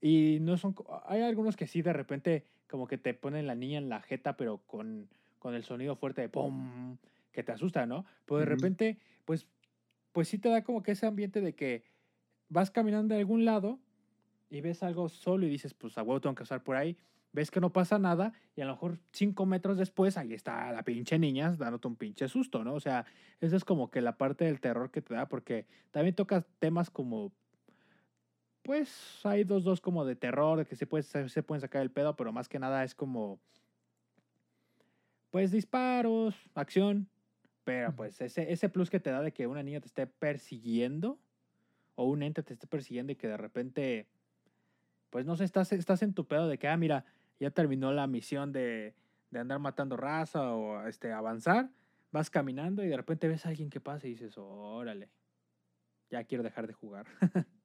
Y no son. Hay algunos que sí, de repente, como que te ponen la niña en la jeta, pero con, con el sonido fuerte de ¡pum! que te asusta, ¿no? Pero de repente, pues, pues sí te da como que ese ambiente de que vas caminando de algún lado y ves algo solo y dices, pues a huevo tengo que pasar por ahí. Ves que no pasa nada y a lo mejor cinco metros después ahí está la pinche niña dándote un pinche susto, ¿no? O sea, esa es como que la parte del terror que te da porque también tocas temas como pues hay dos, dos como de terror, de que se, puede, se, pueden sacar el pedo, pero más que nada es como, pues disparos, acción, pero pues ese, ese plus que te da de que una niña te esté persiguiendo o un ente te esté persiguiendo y que de repente, pues no sé, estás, estás en tu pedo de que, ah, mira, ya terminó la misión de, de andar matando raza o este, avanzar, vas caminando y de repente ves a alguien que pasa y dices, órale, ya quiero dejar de jugar.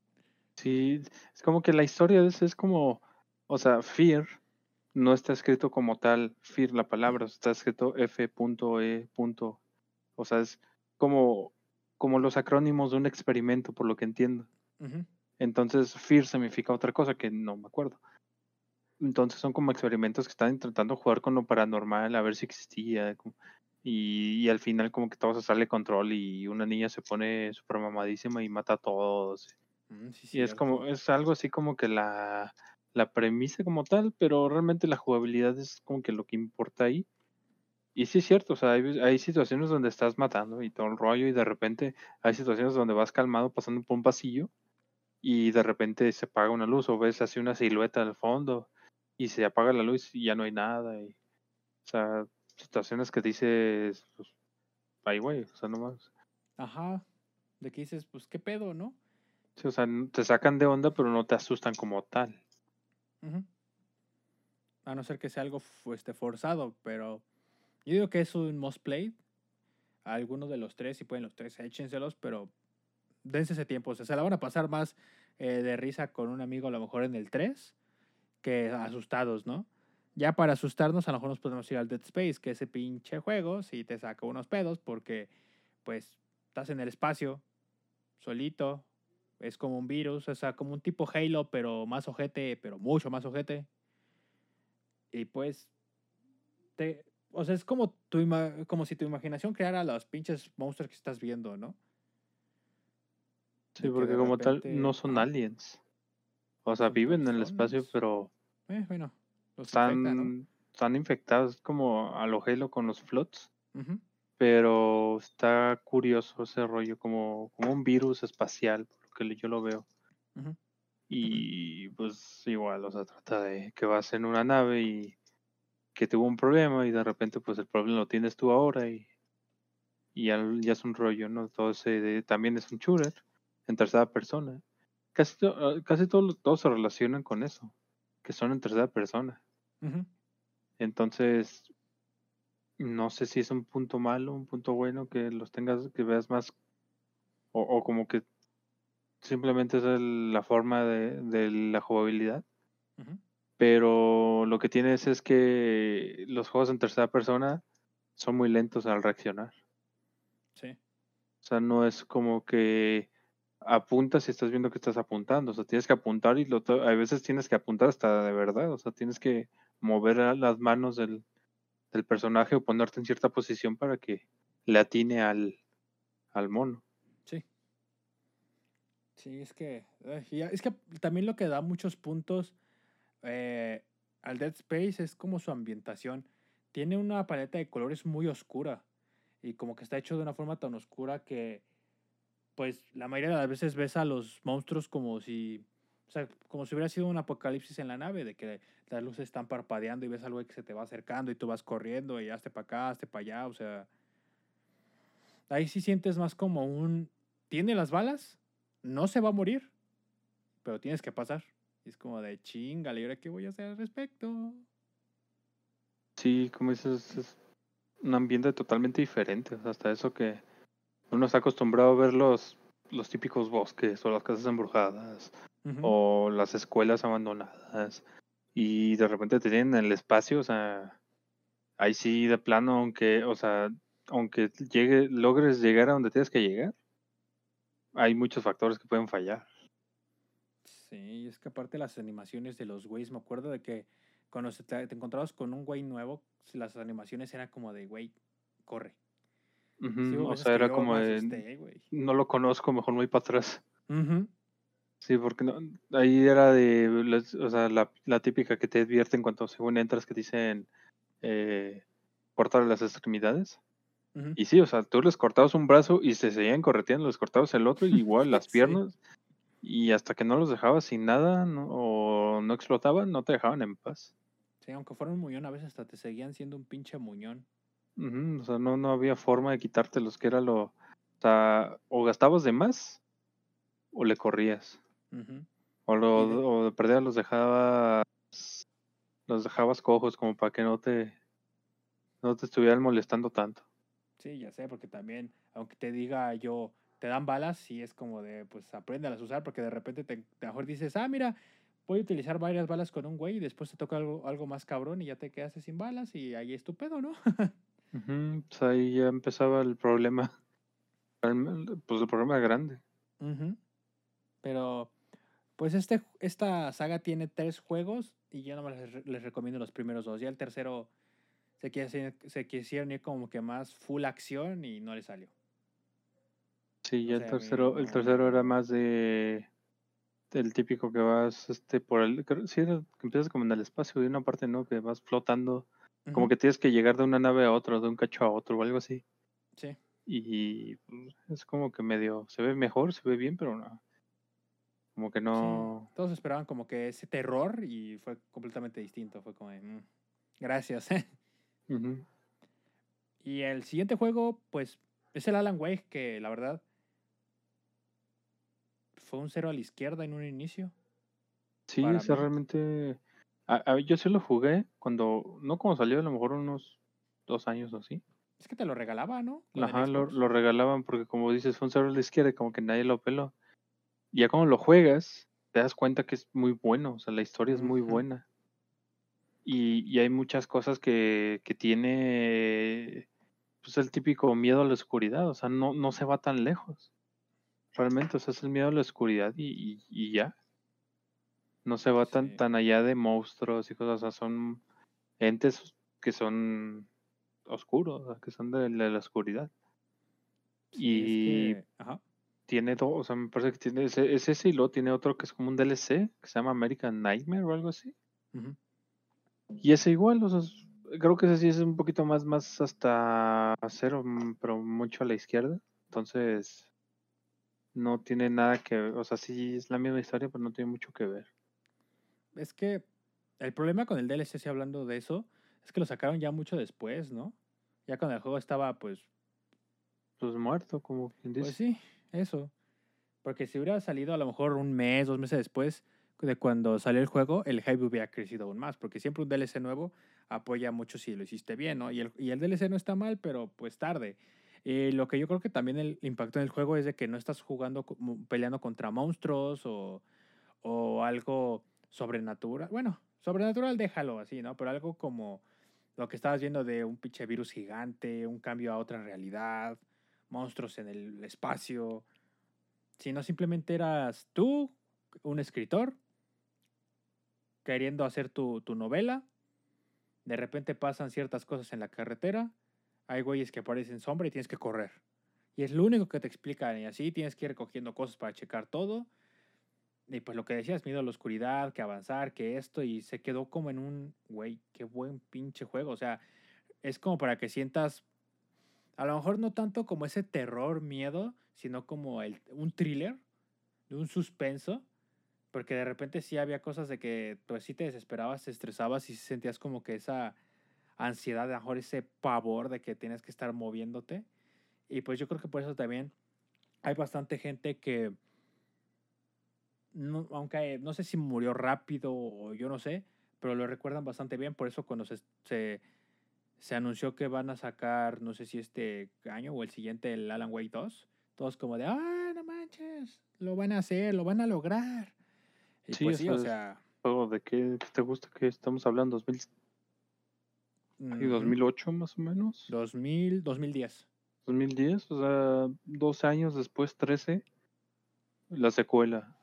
Sí, es como que la historia de eso es como, o sea, Fear no está escrito como tal, Fear la palabra, está escrito F.E. O sea, es como, como los acrónimos de un experimento, por lo que entiendo. Entonces, Fear significa otra cosa que no me acuerdo. Entonces son como experimentos que están intentando jugar con lo paranormal, a ver si existía. Y, y al final como que todo se sale de control y una niña se pone súper mamadísima y mata a todos. Mm, sí, Y es cierto. como, es algo así como que la, la premisa como tal, pero realmente la jugabilidad es como que lo que importa ahí. Y sí es cierto, o sea, hay, hay situaciones donde estás matando y todo el rollo, y de repente hay situaciones donde vas calmado pasando por un pasillo y de repente se apaga una luz o ves así una silueta al fondo y se apaga la luz y ya no hay nada. Y, o sea, situaciones que dices, pues, ay, güey, o sea, nomás. Ajá. De que dices, pues, ¿qué pedo, no? Sí, o sea, te sacan de onda, pero no te asustan como tal. Ujú. A no ser que sea algo este, forzado, pero yo digo que es un must play. Algunos de los tres, si pueden los tres, échenselos, pero dense ese tiempo. O sea, se la van a pasar más eh, de risa con un amigo a lo mejor en el 3 que asustados, ¿no? Ya para asustarnos, a lo mejor nos podemos ir al Dead Space, que ese pinche juego sí te saca unos pedos porque, pues, estás en el espacio, solito, es como un virus, o sea, como un tipo Halo, pero más ojete, pero mucho más ojete. Y pues, te, o sea, es como, tu como si tu imaginación creara los pinches monstruos que estás viendo, ¿no? Sí, porque como tal no son ajá. aliens. O sea, viven en el espacio, pero Eh, bueno, los están, infecta, ¿no? están infectados como a lo Halo con los flots. Pero está curioso ese rollo, como, como un virus espacial, por lo que yo lo veo. Y pues igual, o sea, trata de que vas en una nave y que tuvo un problema y de repente pues el problema lo tienes tú ahora y, y ya, ya es un rollo, ¿no? Todo ese de- también es un shooter en tercera persona. Casi, to- ah, casi todos, todos se relacionan con eso, que son en tercera persona. Entonces, no sé si es un punto malo, un punto bueno que los tengas, que veas más, o, o como que simplemente es el- la forma de, de la jugabilidad. Pero lo que tienes es que los juegos en tercera persona son muy lentos al reaccionar. Sí. O sea, no es como que apuntas y estás viendo que estás apuntando. O sea, tienes que apuntar y lo a veces tienes que apuntar hasta de verdad. O sea, tienes que mover las manos del, del personaje o ponerte en cierta posición para que le atine al, al mono. Sí. Sí, es que. ya- es que también lo que da muchos puntos eh, al Dead Space es como su ambientación. Tiene una paleta de colores muy oscura. Y como que está hecho de una forma tan oscura que. Pues la mayoría de las veces ves a los monstruos como si. O sea, como si hubiera sido un apocalipsis en la nave, de que las luces están parpadeando y ves algo que se te va acercando y tú vas corriendo y hazte para acá, hazte para allá, o sea. Ahí sí sientes más como un. Tiene las balas, no se va a morir, pero tienes que pasar. Y es como de chinga, ¿y ahora qué voy a hacer al respecto? Sí, como dices, es un ambiente totalmente diferente. Hasta eso que uno está acostumbrado a ver los, los típicos bosques o las casas embrujadas o las escuelas abandonadas y de repente te tienen en el espacio, o sea, ahí sí de plano, aunque, o sea, aunque llegue, logres llegar a donde tienes que llegar, hay muchos factores que pueden fallar. Sí, es que aparte las animaciones de los güeyes, me acuerdo de que cuando te, te encontrabas con un güey nuevo, las animaciones eran como de, güey, corre. O sea, era como de, no lo conozco, mejor muy para atrás. Sí, porque no, ahí era de, o sea, la, la, típica que te advierten cuando según entras que dicen eh, cortar las extremidades. Y sí, o sea, tú les cortabas un brazo y se seguían correteando, les cortabas el otro y igual las piernas. Y hasta que no los dejabas sin nada o no explotaban, no te dejaban en paz. Sí, aunque fuera un muñón, a veces hasta te seguían siendo un pinche muñón. O sea, no, no había forma de quitártelos, que era lo... O sea, o gastabas de más o le corrías. O, lo, de... o de los dejabas los dejabas cojos como para que no te no te estuvieran molestando tanto. Sí, ya sé, porque también, aunque te diga yo, te dan balas, sí es como de, pues aprende a usar, porque de repente te, mejor dices, ah, mira, voy a utilizar varias balas con un güey y después te toca algo, algo más cabrón y ya te quedas sin balas y ahí es tu pedo, ¿no? pues ahí ya empezaba el problema, pues el problema grande. Pero, pues este, esta saga tiene tres juegos y yo no les, les recomiendo los primeros dos. Ya el tercero se, se quisieron ir como que más full acción y no le salió. Sí, ya el tercero, el tercero era más de el típico que vas este por el sí que empiezas como en el espacio de una parte no que vas flotando como que tienes que llegar de una nave a otra de un cacho a otro o algo así. Sí. Y pues, es como que medio se ve mejor se ve bien pero no. Como que no. todos esperaban como que ese terror y fue completamente distinto fue como mm, gracias y el siguiente juego pues es el Alan Wake que la verdad fue un cero a la izquierda en un inicio. Sí, o sea, realmente. A, yo sí lo jugué cuando. No como salió, a lo mejor unos dos años o así. Es que te lo regalaba, ¿no? Ajá, lo, lo, regalaban porque, como dices, fue un a la izquierda como que nadie lo peló. Y ya cuando lo juegas, te das cuenta que es muy bueno. O sea, la historia es muy buena. Y, y, hay muchas cosas que, que tiene. Pues el típico miedo a la oscuridad. O sea, no, no se va tan lejos. Realmente, o sea, es el miedo a la oscuridad y, y, ya. No se va tan, tan allá de monstruos y cosas, o sea, son entes que son oscuros, que son de, la oscuridad. y tiene dos, o sea, me parece que tiene ese, ese y luego tiene otro que es como un DLC, que se llama American Nightmare o algo así. Y ese igual, o sea, creo que ese sí es un poquito más, más hasta cero, mm, pero mucho a la izquierda. Entonces, no tiene nada que ver, o sea, sí es la misma historia, pero no tiene mucho que ver. Es que el problema con el DLC, si hablando de eso, es que lo sacaron ya mucho después, ¿no? Ya cuando el juego estaba, pues... Pues muerto, como quien dice. Pues sí, eso. Porque si hubiera salido a lo mejor un mes, dos meses después de cuando salió el juego, el hype hubiera crecido aún más, porque siempre un DLC nuevo apoya mucho si lo hiciste bien, ¿no? Y el, y el DLC no está mal, pero pues tarde. Eh, lo que yo creo que también el impacto en el juego es de que no estás jugando, peleando contra monstruos o, o algo sobrenatural. Bueno, sobrenatural déjalo así, ¿no? Pero algo como lo que estabas viendo de un pinche virus gigante, un cambio a otra realidad, monstruos en el espacio. Sino simplemente eras tú, un escritor, queriendo hacer tu, tu novela. De repente pasan ciertas cosas en la carretera hay güeyes que aparecen sombra y tienes que correr. Y es lo único que te explican. Y así tienes que ir recogiendo cosas para checar todo. Y pues lo que decías, miedo a la oscuridad, que avanzar, que esto. Y se quedó como en un, güey, qué buen pinche juego. O sea, es como para que sientas, a lo mejor no tanto como ese terror, miedo, sino como el, un thriller, un suspenso. Porque de repente sí había cosas de que pues sí te desesperabas, te estresabas y sentías como que esa ansiedad, a lo mejor ese pavor de que tienes que estar moviéndote. Y pues yo creo que por eso también hay bastante gente que, no, aunque no sé si murió rápido o yo no sé, pero lo recuerdan bastante bien. Por eso cuando se, se, se anunció que van a sacar, no sé si este año o el siguiente, el Alan Wake 2, todos como de, ah, no manches, lo van a hacer, lo van a lograr. Y sí, pues sí, o sea... ¿De qué te gusta que estamos hablando? ¿2000? ¿Y 2008 más o menos? 2000, 2010. 2010, o sea, 12 años después, 13. la secuela.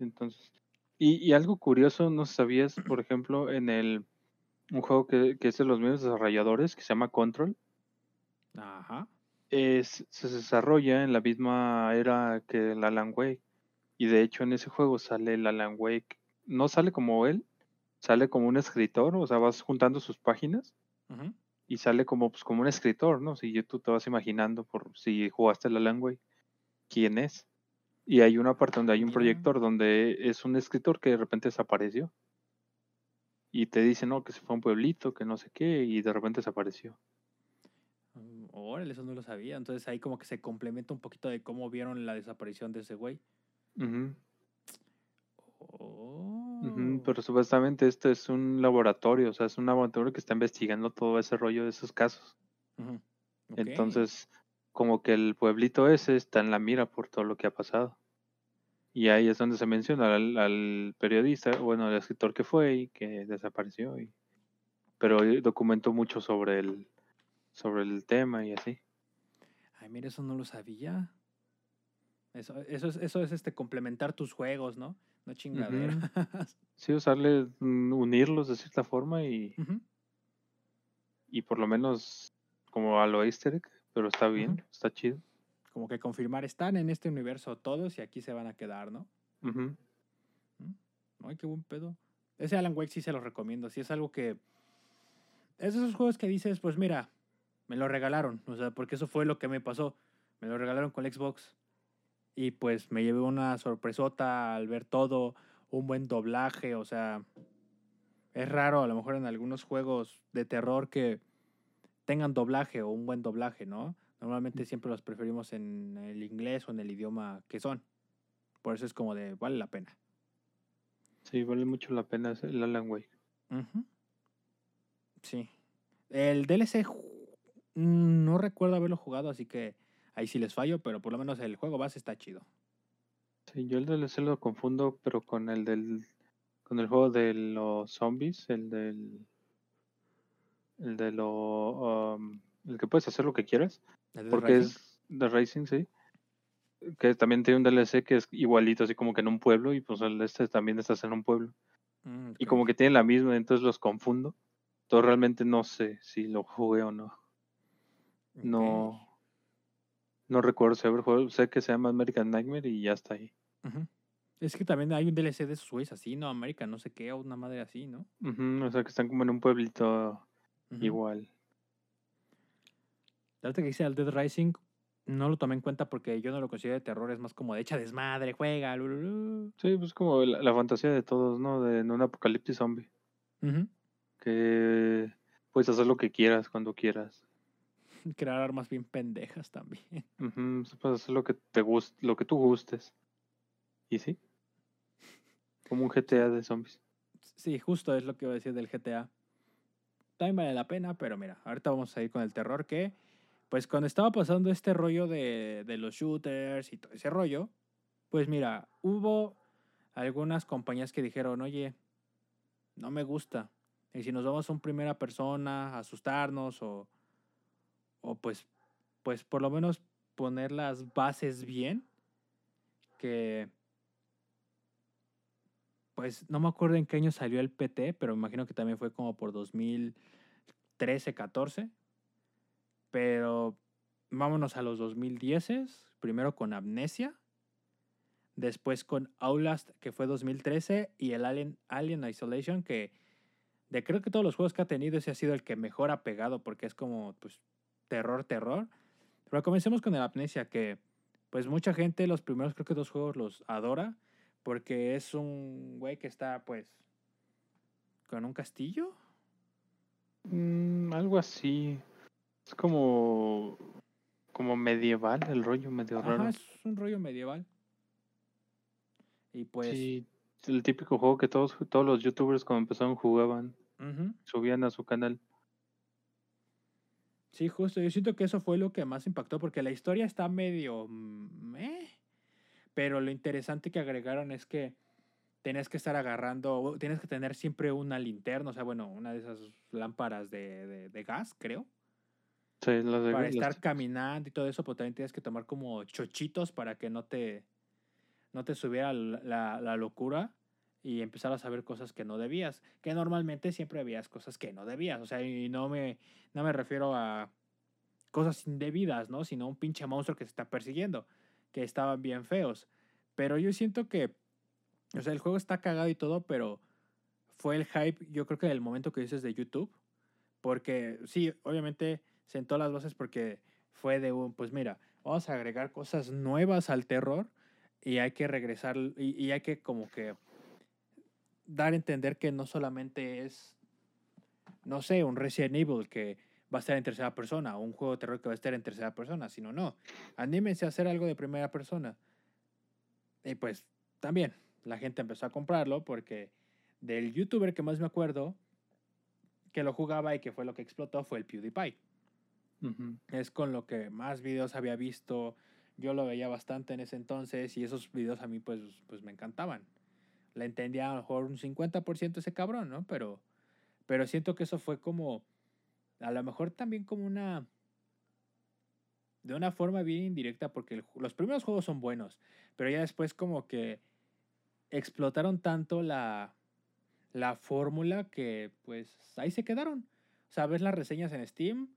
Entonces, y, y algo curioso, no sabías, por ejemplo, en el un juego que, que es de los mismos desarrolladores, que se llama Control, Ajá. es, se desarrolla en la misma era que el Alan Wake. Y de hecho en ese juego sale el Alan Wake. No sale como él, sale como un escritor, o sea, vas juntando sus páginas y sale como, pues, como un escritor, ¿no? Si tú te vas imaginando por si jugaste el Alan Wake, quién es. Y hay una parte donde hay un proyector donde es un escritor que de repente desapareció. Y te dice, no, que se fue a un pueblito, que no sé qué, y de repente desapareció. Mm, Órale, eso no lo sabía. Entonces ahí como que se complementa un poquito de cómo vieron la desaparición de ese güey. Ujú, Oh. ujú, Pero supuestamente esto es un laboratorio, o sea, es un laboratorio que está investigando todo ese rollo de esos casos. Entonces, como que el pueblito ese está en la mira por todo lo que ha pasado. Y ahí es donde se menciona al, al periodista, bueno, al escritor que fue y que desapareció. Y, pero documentó mucho sobre el, sobre el tema y así. Ay, mira, eso no lo sabía. Eso, eso es, eso es este complementar tus juegos, ¿no? No chingaderas. Sí, usarle, mm, unirlos de cierta forma y, y por lo menos como a lo easter egg, pero está bien, está chido. Como que confirmar, están en este universo todos y aquí se van a quedar, ¿no? Ujú. Ay, qué buen pedo. Ese Alan Wake sí se lo recomiendo. Sí es algo que. Es de esos juegos que dices, pues mira, me lo regalaron. O sea, porque eso fue lo que me pasó. Me lo regalaron con el Xbox. Y pues me llevé una sorpresota al ver todo. Un buen doblaje. O sea. Es raro a lo mejor en algunos juegos de terror que tengan doblaje o un buen doblaje, ¿no? Normalmente siempre los preferimos en el inglés o en el idioma que son. Por eso es como de, vale la pena. Sí, vale mucho la pena el Alan Wake. Ujú. Sí. El DLC no recuerdo haberlo jugado, así que ahí sí les fallo, pero por lo menos el juego base está chido. Sí, yo el DLC lo confundo, pero con el del, con el juego de los zombies, el del, el de lo, um, el que puedes hacer lo que quieras, ¿El Dead porque Rising? es de Racing, sí, que también tiene un DLC que es igualito, así como que en un pueblo, y pues el este también estás en un pueblo, Mm, y como que tienen la misma, entonces los confundo, entonces realmente no sé si lo jugué o no, no, no recuerdo si haber jugado, sé que se llama American Nightmare y ya está ahí. Es que también hay un DLC de esos güeyes así, ¿no? América, no sé qué, o una madre así, ¿no? O sea que están como en un pueblito igual. Ahorita que dice el Dead Rising, no lo tomé en cuenta porque yo no lo considero de terror, es más como de echa desmadre, juega, lululú. Sí, pues como la, la fantasía de todos, ¿no? De en un apocalipsis zombie. Ujú. Que puedes hacer lo que quieras cuando quieras. Crear armas bien pendejas también. Ujú, sí, puedes hacer lo que te guste, lo que tú gustes. Y sí. Como un GTA de zombies. Sí, justo es lo que iba a decir del GTA. También vale la pena, pero mira, ahorita vamos a ir con el terror que, pues cuando estaba pasando este rollo de, de los shooters y todo ese rollo, pues mira, hubo algunas compañías que dijeron, oye, no me gusta. Y si nos vamos a un primera persona, asustarnos o, o pues, pues por lo menos poner las bases bien, que pues no me acuerdo en qué año salió el PT, pero me imagino que también fue como por 2013, 14. Pero vámonos a los 2010, primero con Amnesia, después con Outlast, que fue 2013, y el Alien, Alien Isolation, que de creo que todos los juegos que ha tenido, ese ha sido el que mejor ha pegado, porque es como, pues, terror, terror. Pero comencemos con el Amnesia, que pues mucha gente los primeros creo que dos juegos los adora, porque es un güey que está pues con un castillo. Mm, algo así. Es como. Como medieval, el rollo medio raro. Ajá, es un rollo medieval. Y pues... Sí, el típico juego que todos, todos los youtubers cuando empezaron jugaban, subían a su canal. Sí, justo. Yo siento que eso fue lo que más impactó, porque la historia está medio... meh, pero lo interesante que agregaron es que tenías que estar agarrando, tienes que tener siempre una linterna, o sea, bueno, una de esas lámparas de, de- de gas, creo. Sí, las de- para las estar caminando y todo eso, pero también tienes que tomar como chochitos para que no te no te subiera la, la locura y empezar a saber cosas que no debías, que normalmente siempre veías cosas que no debías, o sea, y no me, no me refiero a cosas indebidas, ¿no? Sino un pinche monstruo que se está persiguiendo, que estaban bien feos. Pero yo siento que, o sea, el juego está cagado y todo, pero fue el hype, yo creo que del momento que dices de YouTube, porque sí, obviamente sentó las bases porque fue de un, pues mira, vamos a agregar cosas nuevas al terror y hay que regresar y, y hay que como que dar a entender que no solamente es, no sé, un Resident Evil que va a estar en tercera persona o un juego de terror que va a estar en tercera persona, sino no. Anímense a hacer algo de primera persona. Y pues también la gente empezó a comprarlo porque del youtuber que más me acuerdo que lo jugaba y que fue lo que explotó fue el PewDiePie. Es con lo que más videos había visto. Yo lo veía bastante en ese entonces y esos videos a mí pues, pues me encantaban la entendía a lo mejor un 50% ese cabrón, ¿no? Pero, pero siento que eso fue como, a lo mejor también como una, de una forma bien indirecta, porque los primeros juegos son buenos, pero ya después como que explotaron tanto la, la fórmula que pues ahí se quedaron. O sea, ves las reseñas en Steam,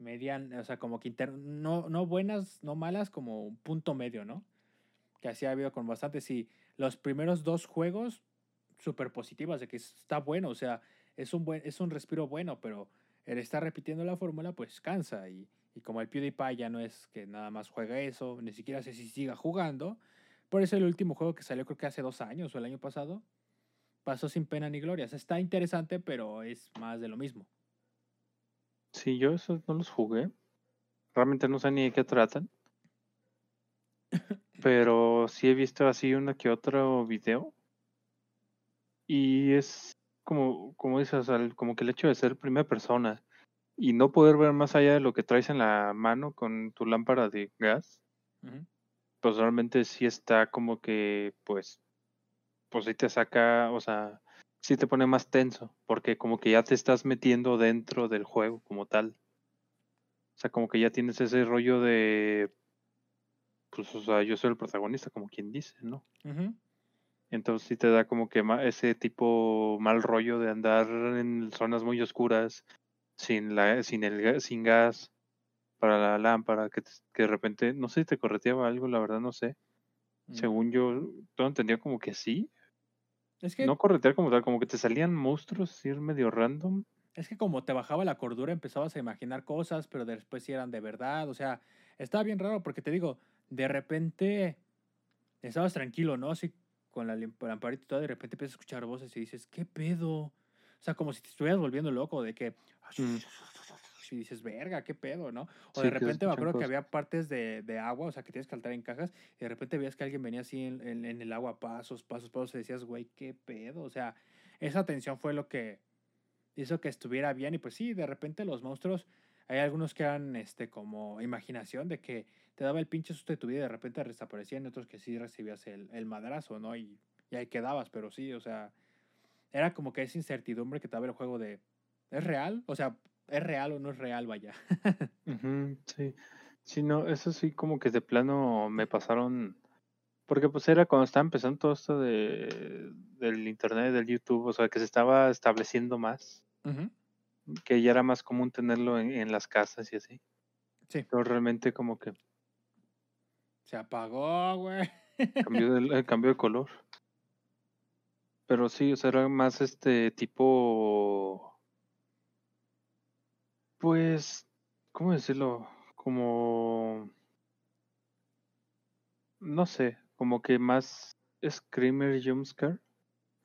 median, o sea, como que no, no buenas, no malas, como un punto medio, ¿no? Que así ha habido con bastante. Sí, los primeros dos juegos súper positivas de que está bueno, o sea, es un, buen, es un respiro bueno, pero el estar repitiendo la fórmula pues cansa y, y como el PewDiePie ya no es que nada más juega eso, ni siquiera sé si siga jugando, por eso el último juego que salió creo que hace dos años o el año pasado, pasó sin pena ni gloria. está interesante, pero es más de lo mismo. Sí, yo esos no los jugué. Realmente no sé ni de qué tratan. Pero sí he visto así una que otro video. Y es como, como dices, como que el hecho de ser primera persona y no poder ver más allá de lo que traes en la mano con tu lámpara de gas, pues realmente sí está como que, pues, pues sí te saca, o sea, sí te pone más tenso, porque como que ya te estás metiendo dentro del juego como tal. O sea, como que ya tienes ese rollo de, pues, o sea, yo soy el protagonista, como quien dice, ¿no? Entonces sí te da como que ese tipo mal rollo de andar en zonas muy oscuras, sin la, sin el sin gas para la lámpara, que, que de repente, no sé si te correteaba algo, la verdad no sé. Mm. Según yo, todo entendía como que sí. Es que... No corretear como tal, como que te salían monstruos, ir medio random. Es que como te bajaba la cordura, empezabas a imaginar cosas, pero después sí eran de verdad. O sea, estaba bien raro porque te digo, de repente estabas tranquilo, ¿no? Así con la lamparita y todo, de repente empiezas a escuchar voces y dices, ¿qué pedo? O sea, como si te estuvieras volviendo loco de que... Mm. Y dices, verga, qué pedo, ¿no? O de repente me acuerdo que había partes de, de, agua, o sea, que tienes que saltar en cajas, y de repente veías que alguien venía así en, en, el agua, pasos, pasos, pasos, y decías, güey, qué pedo. O sea, esa tensión fue lo que hizo que estuviera bien, y pues sí, de repente los monstruos, hay algunos que eran este, como imaginación de que te daba el pinche susto de tu vida y de repente desaparecían, otros que sí recibías el, el madrazo, ¿no? Y, y, ahí quedabas, pero sí, o sea, era como que esa incertidumbre que te daba el juego de, ¿es real? O sea, ¿es real o no es real, vaya? sí, sí, no, eso sí como que de plano me pasaron, porque pues era cuando estaba empezando todo esto de, del internet, del YouTube, o sea, que se estaba estableciendo más, que ya era más común tenerlo en, en las casas y así. Sí. Pero realmente como que se apagó, güey. Cambió de, eh, de color. Pero sí, o sea, era más este tipo. Pues. ¿Cómo decirlo? Como. No sé, como que más Screamer Jumpscare.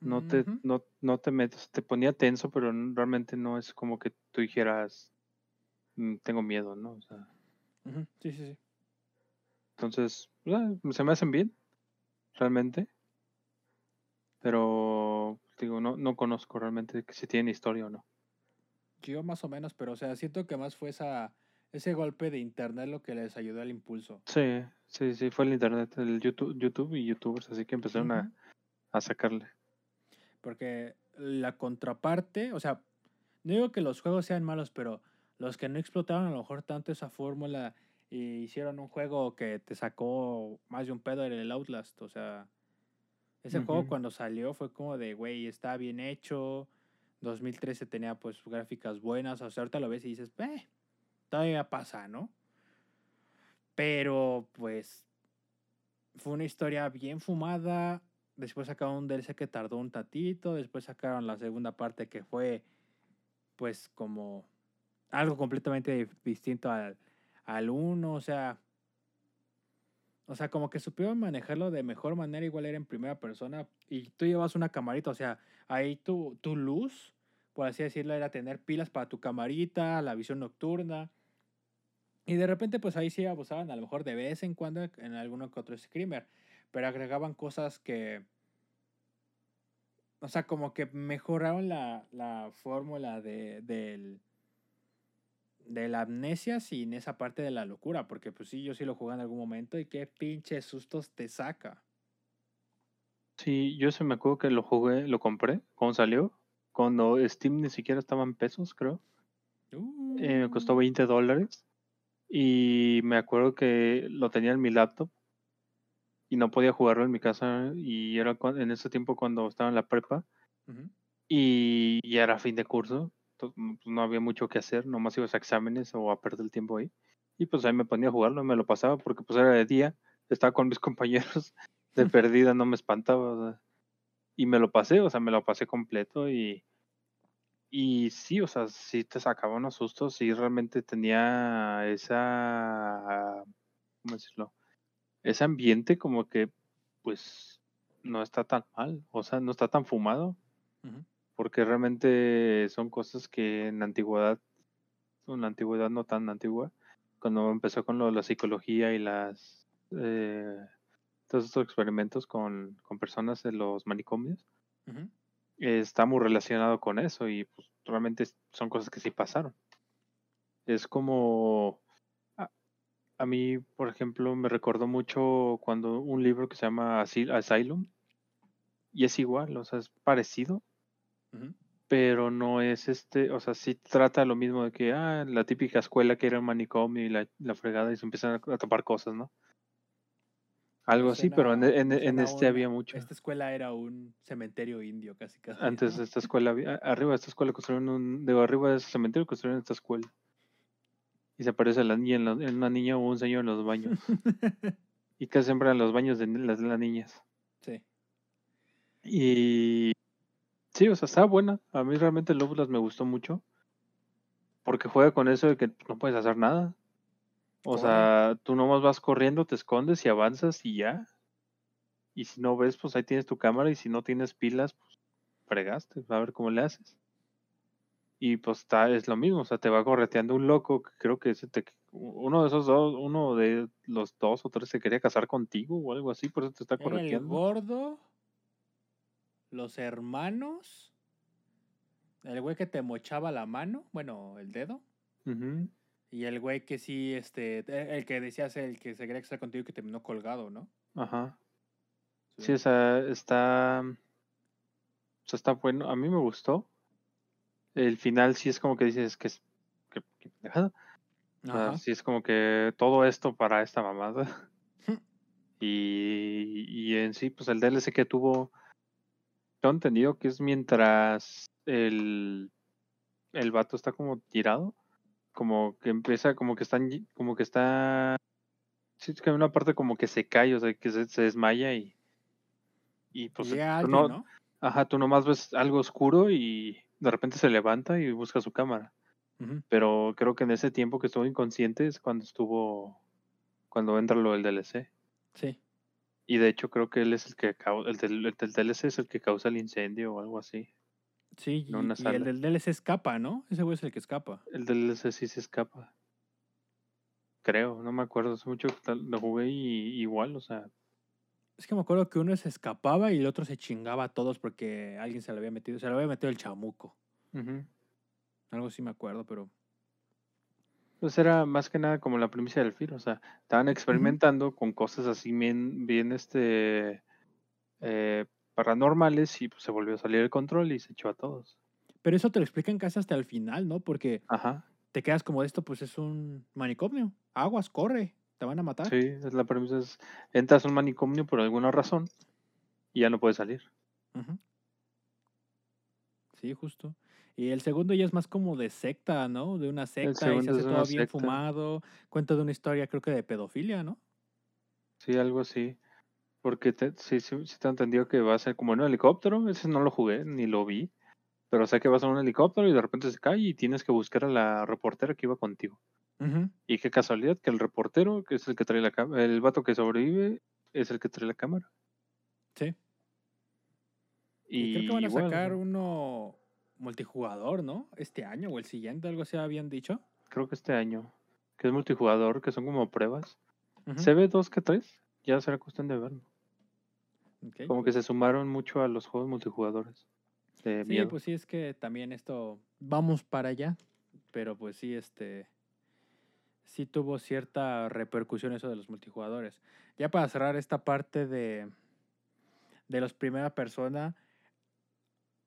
No te, no, no te metes, te ponía tenso, pero realmente no es como que tú dijeras, mm, tengo miedo, ¿no? O sea. Sí, sí, sí. Entonces, se me hacen bien, realmente. Pero, digo, no, no conozco realmente si tienen historia o no. Yo más o menos, pero o sea, siento que más fue esa, ese golpe de internet lo que les ayudó al impulso. Sí, sí, sí, fue el internet, el YouTube, YouTube y youtubers, así que empezaron a, a sacarle. Porque la contraparte, o sea, no digo que los juegos sean malos, pero los que no explotaron a lo mejor tanto esa fórmula y hicieron un juego que te sacó más de un pedo en el Outlast. O sea, ese juego cuando salió fue como de, güey, está bien hecho. 2013 tenía pues gráficas buenas. O sea, ahorita lo ves y dices, eh, todavía pasa, ¿no? Pero pues fue una historia bien fumada. Después sacaron un DLC que tardó un tatito. Después sacaron la segunda parte que fue pues como algo completamente distinto al, al uno. O sea, o sea, como que supieron manejarlo de mejor manera. Igual era en primera persona. Y tú llevas una camarita. O sea, ahí tu, tu luz, por así decirlo, era tener pilas para tu camarita, la visión nocturna. Y de repente, pues ahí sí abusaban a lo mejor de vez en cuando en alguno que otro screamer. Pero agregaban cosas que. O sea, como que mejoraron la, la fórmula de, del, de la amnesia sin esa parte de la locura. Porque pues sí, yo sí lo jugué en algún momento y qué pinches sustos te saca. Sí, yo se me acuerdo que lo jugué, lo compré cuando salió. Cuando Steam ni siquiera estaba en pesos, creo. Eh, me costó Uh, 20 dólares. Y me acuerdo que lo tenía en mi laptop. Y no podía jugarlo en mi casa. Y era en ese tiempo cuando estaba en la prepa. ujú. Y ya era fin de curso. pues, no había mucho que hacer. Nomás ibas a exámenes o a perder el tiempo ahí. Y pues ahí me ponía a jugarlo. Me lo pasaba porque pues era de día. Estaba con mis compañeros. De perdida no me espantaba. o sea, y me lo pasé, o sea, me lo pasé completo y, y sí, o sea, sí te sacaba unos sustos, sí realmente tenía esa, ¿cómo decirlo? Ese ambiente como que, pues, no está tan mal, o sea, no está tan fumado, porque realmente son cosas que en la antigüedad, en la antigüedad no tan antigua, cuando empezó con lo la psicología y las, eh, todos estos experimentos con, con personas en los manicomios, está muy relacionado con eso y pues realmente son cosas que sí pasaron. Es como a, a mí, por ejemplo, me recordó mucho cuando un libro que se llama Asyl- Asylum y es igual, o sea, es parecido, pero no es este, o sea, sí trata lo mismo de que, ah, la típica escuela que era un manicomio y la, la fregada y se empiezan a tapar cosas, ¿no? Algo así, pero en, suena- en- suena este había mucho. Esta escuela era un cementerio indio, casi casi. Antes de esta escuela, arriba de esta escuela construyeron un, de arriba de ese cementerio construyeron esta escuela. Y se aparece la niña en, la- en una niña o un señor en los baños. y casi siempre en los baños de las, las niñas. sí. Y sí, o sea, está buena. A mí realmente el Outlast me gustó mucho. Porque juega con eso de que no puedes hacer nada. O sea, tú nomás vas corriendo, te escondes y avanzas y ya. Y si no ves, pues ahí tienes tu cámara. Y si no tienes pilas, pues fregaste. A ver cómo le haces. Y pues está, es lo mismo, o sea, te va correteando un loco, que creo que ese te- uno de esos dos, uno de los dos o tres se quería casar contigo o algo así, por eso te está Era el correteando. gordo, los hermanos, el güey que te mochaba la mano, bueno, el dedo. Y el güey que sí, este, e- el que decías, el que se quería casar contigo y que terminó colgado, ¿no? Ajá. Sí, o sea, está, o sea, está bueno, a mí me gustó. El final sí es como que dices que es, que, que pendejada. Sí es como que todo esto para esta mamada. Y, y en sí, pues el DLC que tuvo, tengo entendido que es mientras el, el vato está como tirado, como que empieza, como que están, como que está, sí, es que hay una parte como que se cae, o sea, que se, se desmaya y, y pues Llega tú no, ¿no? ajá, tú nomás ves algo oscuro y de repente se levanta y busca su cámara. Pero creo que en ese tiempo que estuvo inconsciente es cuando estuvo, cuando entra lo del DLC. Sí. Y de hecho creo que él es el que causa, el el del DLC es el que causa el incendio o algo así. Sí, y, una y sala. el del DLC escapa, ¿no? Ese güey es el que escapa. El DLC sí se escapa. Creo, no me acuerdo, hace mucho que lo jugué y igual, o sea, Es que me acuerdo que uno se escapaba y el otro se chingaba a todos porque alguien se lo había metido. Se lo había metido el chamuco. Algo sí me acuerdo, pero. pues era más que nada como la primicia del FIR, o sea, estaban experimentando con cosas así bien, bien este, eh, paranormales y pues se volvió a salir el control y se echó a todos. Pero eso te lo explican casi hasta el final, ¿no? Porque Ajá, te quedas como esto, pues es un manicomio. aguas, corre, te van a matar. Sí, es la premisa es, entras a un manicomio por alguna razón y ya no puedes salir. Sí, justo. Y el segundo ya es más como de secta, ¿no? De una secta y se hace todo bien secta. fumado. Cuenta de una historia, creo que de pedofilia, ¿no? Sí, algo así. Porque te, sí, sí, sí te he entendido que va a ser como en un helicóptero. Ese no lo jugué, ni lo vi. Pero sé que vas a un helicóptero y de repente se cae y tienes que buscar a la reportera que iba contigo. Y qué casualidad que el reportero, que es el que trae la cámara, el vato que sobrevive, es el que trae la cámara. Sí. Y, creo que van a igual, o sacar sea, uno multijugador, ¿no? Este año o el siguiente, algo así habían dicho. creo que este año, que es multijugador, que son como pruebas. Ujú. ¿Se ve dos que tres? Ya será cuestión de verlo. Como que se sumaron mucho a los juegos multijugadores. De Sí, miedo. pues sí, es que también esto, vamos para allá, pero pues sí, este, sí tuvo cierta repercusión eso de los multijugadores. Ya para cerrar esta parte de, de los primera persona,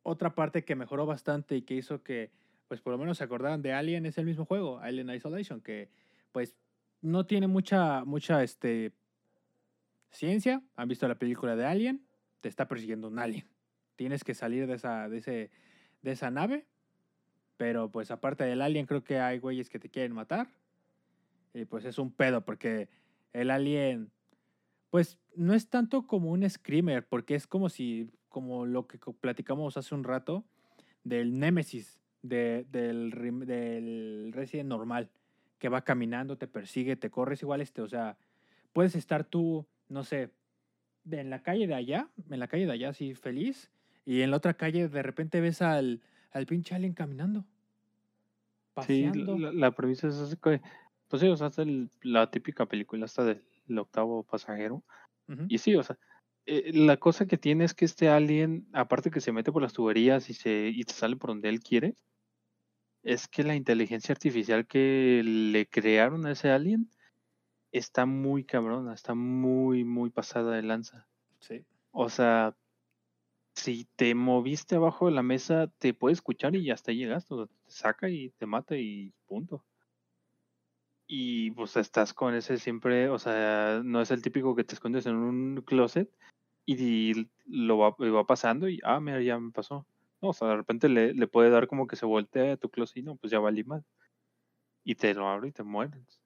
otra parte que mejoró bastante y que hizo que, pues por lo menos se acordaran de Alien es el mismo juego, Alien Isolation, que pues no tiene mucha, mucha, este, ciencia. Han visto la película de Alien, te está persiguiendo un alien. Tienes que salir de esa, de ese, de esa nave. Pero pues aparte del alien, creo que hay güeyes que te quieren matar. Y pues es un pedo, porque el alien, pues no es tanto como un screamer, porque es como si, como lo que platicamos hace un rato, del Némesis, de, del, del Resident normal, que va caminando, te persigue, te corres igual este, o sea, puedes estar tú, no sé, en la calle de allá, en la calle de allá, así feliz, y en la otra calle de repente ves al, al pinche alien caminando, Sí, paseando. la, la premisa es así que, pues sí, o sea, es el- la típica película esta del octavo pasajero. Y sí, o sea, eh, la cosa que tiene es que este alien, aparte que se mete por las tuberías y se, y se sale por donde él quiere, es que la inteligencia artificial que le crearon a ese alien está muy cabrona, está muy, muy pasada de lanza. Sí. O sea, si te moviste abajo de la mesa, te puede escuchar y hasta llegaste. O sea, te saca y te mata y punto. Y pues estás con ese siempre, o sea, no es el típico que te escondes en un closet y lo va, y va pasando y, ah, mira, ya me pasó. No, o sea, de repente le, le puede dar como que se voltea a tu closet y no, pues ya valí mal. Y te lo abre y te mueres.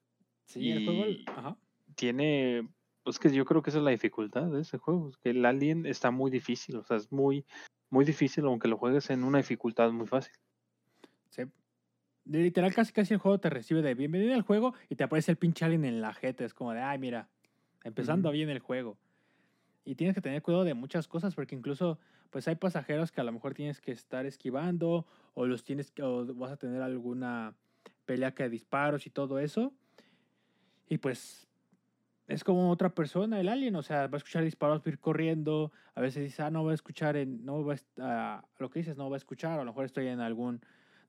Sí, el juego, ajá. Tiene, pues que yo creo que esa es la dificultad de ese juego, es que el alien está muy difícil, o sea, es muy, muy difícil aunque lo juegues en una dificultad muy fácil. Sí. De Literal, casi casi el juego te recibe de bienvenido al juego y te aparece el pinche alien en la jeta. Es como de, ay, mira, empezando bien el juego. Y tienes que tener cuidado de muchas cosas porque incluso, pues hay pasajeros que a lo mejor tienes que estar esquivando o los tienes que, o vas a tener alguna pelea que de disparos y todo eso. Y pues es como otra persona, el alien, o sea, va a escuchar disparos, va a ir corriendo, a veces dice, ah, no va a escuchar, en, no va a, ah, lo que dices no va a escuchar, a lo mejor estoy en algún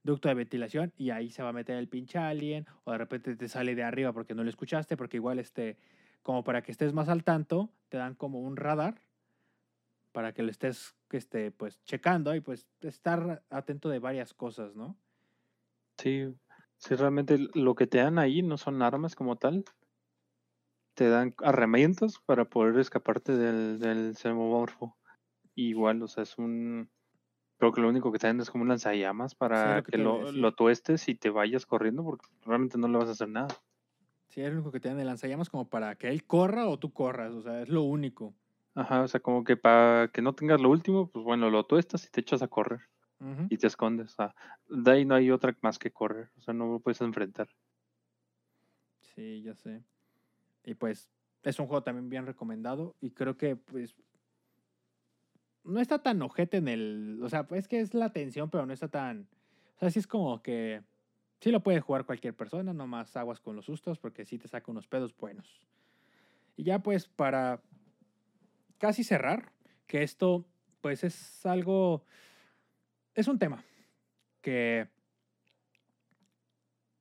ducto de ventilación y ahí se va a meter el pinche alien, o de repente te sale de arriba porque no lo escuchaste, porque igual este, como para que estés más al tanto, te dan como un radar para que lo estés, este, pues, checando y pues estar atento de varias cosas, ¿no? Sí, sí, realmente lo que te dan ahí no son armas como tal, te dan herramientas para poder escaparte del, del xenomorfo. Igual, o sea, es un... Creo que lo único que te dan es como un lanzallamas para que que lo, lo tuestes y te vayas corriendo porque realmente no le vas a hacer nada. Sí, es lo único que te dan de lanzallamas como para que él corra o tú corras, o sea, es lo único. Ajá, o sea, como que para que no tengas lo último, pues bueno, lo tuestas y te echas a correr Y te escondes. O sea, de ahí no hay otra más que correr, o sea, no lo puedes enfrentar. Sí, ya sé. Y pues es un juego también bien recomendado y creo que pues no está tan ojete en el, o sea, es que es la tensión, pero no está tan, o sea, sí es como que sí lo puede jugar cualquier persona, nomás aguas con los sustos porque sí te saca unos pedos buenos. Y ya pues para casi cerrar, que esto pues es algo, es un tema que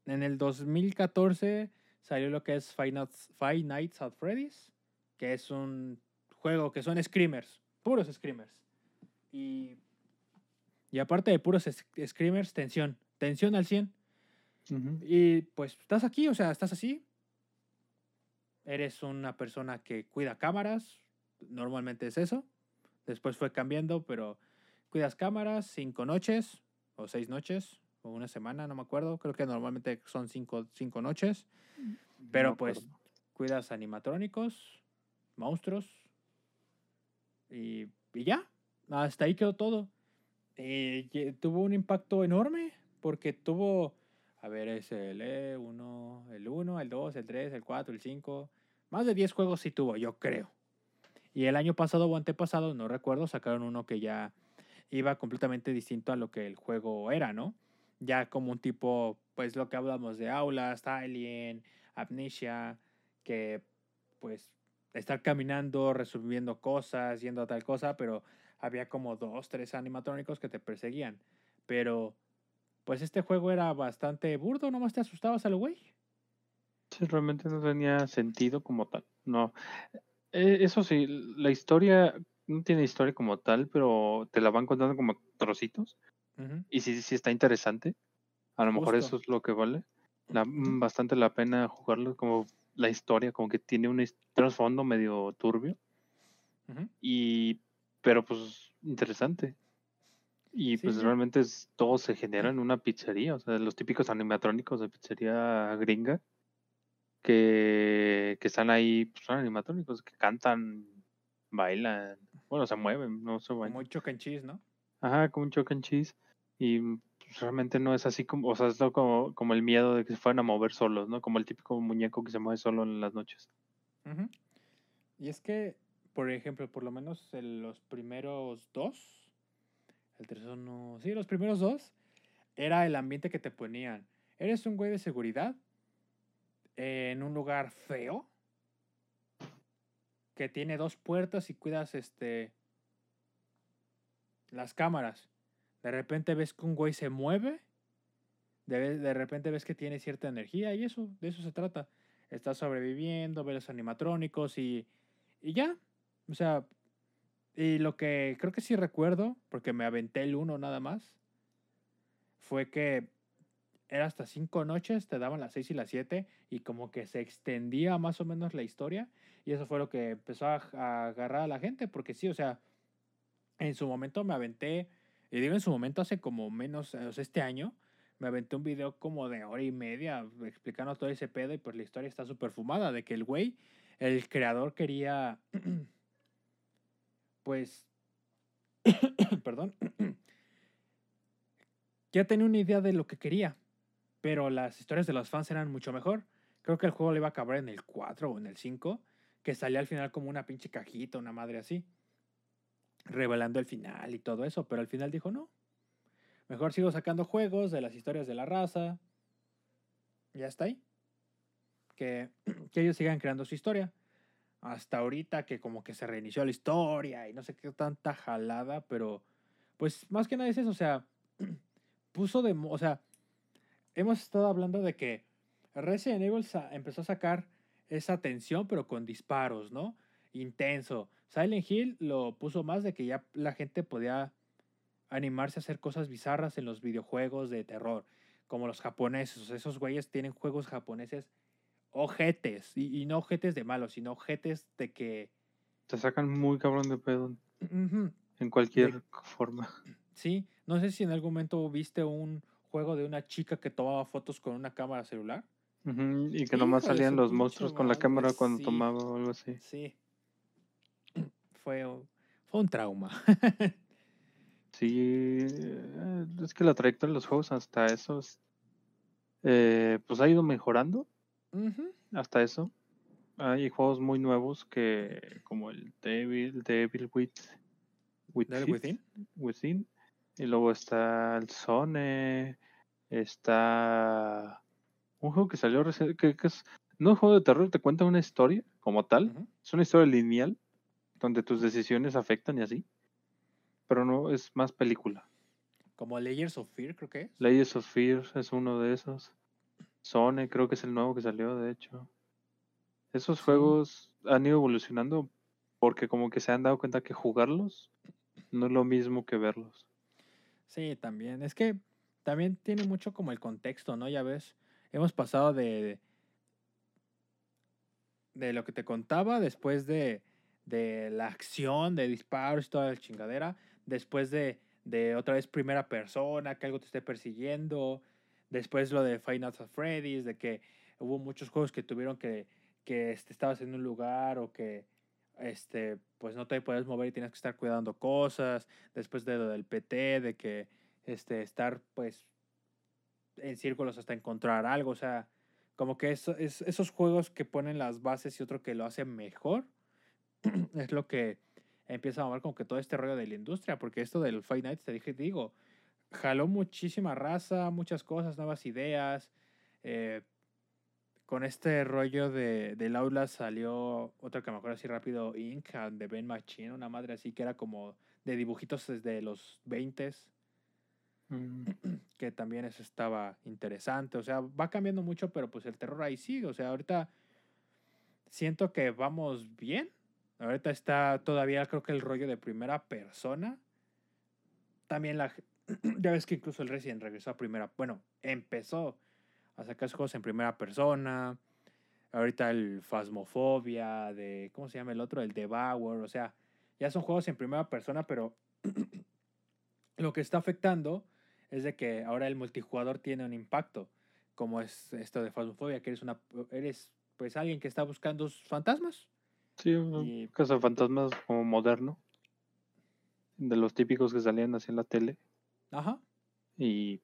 en el 2014 salió lo que es Five Nights, Five Nights at Freddy's, que es un juego que son screamers, puros screamers. Y, y aparte de puros screamers, tensión, tensión al 100. Ujú. Y pues estás aquí, o sea, estás así, eres una persona que cuida cámaras, normalmente es eso. Después fue cambiando, pero cuidas cámaras cinco noches o seis noches o una semana, no me acuerdo. Creo que normalmente son cinco, cinco noches. Pero No pues acuerdo. cuidas animatrónicos, monstruos y, y ya. Hasta ahí quedó todo. Y ye- tuvo un impacto enorme porque tuvo, a ver, es el E1, el 1, el 2, el 3, el 4, el 5. Más de 10 juegos sí tuvo, yo creo. Y el año pasado o antepasado, no recuerdo, sacaron uno que ya iba completamente distinto a lo que el juego era, ¿no? Ya como un tipo, pues lo que hablamos de aulas, Alien, Amnesia, que pues estar caminando, resolviendo cosas, yendo a tal cosa, pero había como dos, tres animatrónicos que te perseguían. Pero pues este juego era bastante burdo, nomás te asustabas a lo güey. Sí, realmente no tenía sentido como tal. No. Eh, eso sí, la historia no tiene historia como tal, pero te la van contando como trocitos. Y sí, sí está interesante. A lo mejor eso es lo que vale. La- bastante la pena jugarlo como la historia, como que tiene un trasfondo medio turbio. Y, pero pues interesante. Y Sí, pues realmente es- todo se genera en una pizzería, o sea, los típicos animatrónicos de pizzería gringa que, que están ahí, pues son animatrónicos, que cantan, bailan, bueno, se mueven, no se bailan. Como choc and cheese, ¿no? Ajá, como un choc and cheese. Y mm, pues, realmente no es así como, o sea, es como, como el miedo de que se fueran a mover solos, ¿no? Como el típico muñeco que se mueve solo en las noches. Ujú. Y es que, por ejemplo, por lo menos en los primeros dos, el tercero no, sí, los primeros dos, era el ambiente que te ponían. Eres un güey de seguridad en un lugar feo que tiene dos puertas y cuidas este las cámaras. De repente ves que un güey se mueve, de, de repente ves que tiene cierta energía y eso, de eso se trata. Estás sobreviviendo, ves los animatrónicos y, y ya. O sea, y lo que creo que sí recuerdo, porque me aventé el uno nada más, fue que era hasta cinco noches, te daban las seis y las siete, y como que se extendía más o menos la historia, y eso fue lo que empezó a, agarrar a la gente, porque sí, o sea, en su momento me aventé, y digo en su momento hace como menos, o sea, este año, me aventé un video como de hora y media explicando todo ese pedo, y pues la historia está súper fumada, de que el güey, el creador quería, pues, perdón, ya tenía una idea de lo que quería, pero las historias de los fans eran mucho mejor. Creo que el juego le iba a acabar en el 4 o en el 5, que salía al final como una pinche cajita, una madre así, revelando el final y todo eso, pero al final dijo no. Mejor sigo sacando juegos de las historias de la raza. Ya está ahí. Que, que ellos sigan creando su historia. Hasta ahorita que como que se reinició la historia y no sé qué tanta jalada, pero pues más que nada es eso, o sea, puso de, o sea, hemos estado hablando de que Resident Evil empezó a sacar esa tensión, pero con disparos, ¿no? Intenso. Silent Hill lo puso más de que ya la gente podía animarse a hacer cosas bizarras en los videojuegos de terror, como los japoneses. Esos güeyes tienen juegos japoneses ojetes, y, y no ojetes de malos, sino ojetes de que... Te sacan muy cabrón de pedo en cualquier forma. Sí, no sé si en algún momento viste un juego de una chica que tomaba fotos con una cámara celular. Y que nomás salían los monstruos con la cámara cuando tomaba o algo así. Sí. Fue, fue un trauma. Sí, eh, es que la trayectoria de los juegos hasta eso es, eh, pues ha ido mejorando hasta eso. Hay juegos muy nuevos que como el Devil, Devil with, with Devil Feet, Within. Within, y luego está el Zone, está un juego que salió reci- que, que es no es un juego de terror, te cuenta una historia como tal, es una historia lineal donde tus decisiones afectan y así, pero no es más película. Como Layers of Fear, creo que es. Layers of Fear es uno de esos. Zone creo que es el nuevo que salió, de hecho. Esos Sí. juegos han ido evolucionando porque como que se han dado cuenta que jugarlos no es lo mismo que verlos. Sí, también. Es que también tiene mucho como el contexto, ¿no? Ya ves, hemos pasado de de lo que te contaba, después de, de la acción, de disparos y toda la chingadera, después de, de otra vez primera persona, que algo te esté persiguiendo, después lo de Nights at Freddy's, de que hubo muchos juegos que tuvieron que, que este, estabas en un lugar o que este, pues no te puedes mover y tienes que estar cuidando cosas, después de lo del PT, de que este, estar pues en círculos hasta encontrar algo, o sea, como que eso, es, esos juegos que ponen las bases y otro que lo hace mejor, es lo que empieza a mover como que todo este rollo de la industria, porque esto del Fight Nights, te digo, jaló muchísima raza, muchas cosas, nuevas ideas, eh, con este rollo de, del aula salió otro que me acuerdo así rápido, Inc. de Ben Machine, una madre así que era como de dibujitos desde los 20 mm. que también eso estaba interesante. O sea, va cambiando mucho, pero pues el terror ahí sigue. O sea, ahorita siento que vamos bien. Ahorita está todavía creo que el rollo de primera persona. También la... ya ves que incluso el Resident regresó a primera... Bueno, empezó a sacar juegos en primera persona. Ahorita el Phasmophobia, de. ¿Cómo se llama el otro? El Devour. O sea, ya son juegos en primera persona, pero lo que está afectando es de que ahora el multijugador tiene un impacto. Como es esto de Phasmophobia, que eres una. Eres pues alguien que está buscando fantasmas. Sí, un caso de fantasmas como moderno. De los típicos que salían así en la tele. Ajá. Y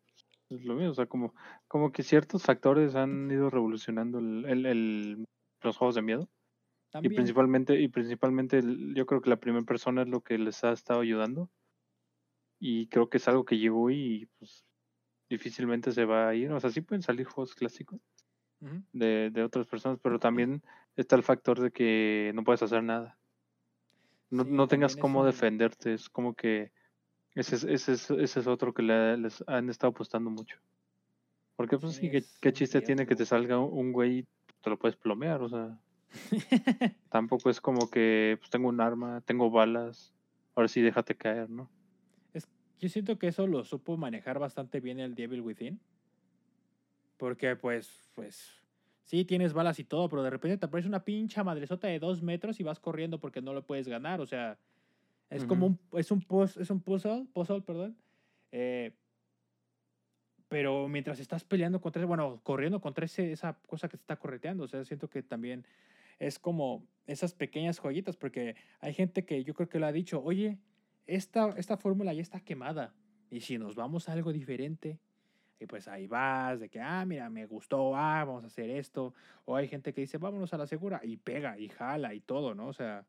es lo mismo, o sea, como, como que ciertos factores han ido revolucionando el, el, los juegos de miedo. Y principalmente, y principalmente yo creo que la primera persona es lo que les ha estado ayudando. Y creo que es algo que llegó y pues difícilmente se va a ir. O sea, sí pueden salir juegos clásicos de, de, otras personas, pero también está el factor de que no puedes hacer nada. No, no tengas cómo defenderte. Es como que ese es, ese es, ese es otro que les han estado apostando mucho. Porque, pues sí, ¿qué, chiste tiene que te salga un güey y te lo puedes plomear? O sea, tampoco es como que pues, tengo un arma, tengo balas, ahora sí déjate caer, ¿no? Es, yo siento que eso lo supo manejar bastante bien el Devil Within. Porque, pues, pues, sí, tienes balas y todo, pero de repente te aparece una pincha madresota de dos metros y vas corriendo porque no lo puedes ganar. O sea, es como un, es un, es un puzzle, puzzle, perdón. Eh, pero mientras estás peleando contra, bueno, corriendo contra ese, esa cosa que te está correteando, o sea, siento que también es como esas pequeñas joyitas, porque hay gente que yo creo que lo ha dicho, oye, esta, esta fórmula ya está quemada, y si nos vamos a algo diferente, y pues ahí vas, de que, ah, mira, me gustó, ah, vamos a hacer esto, o hay gente que dice, vámonos a la segura, y pega, y jala, y todo, ¿no? O sea,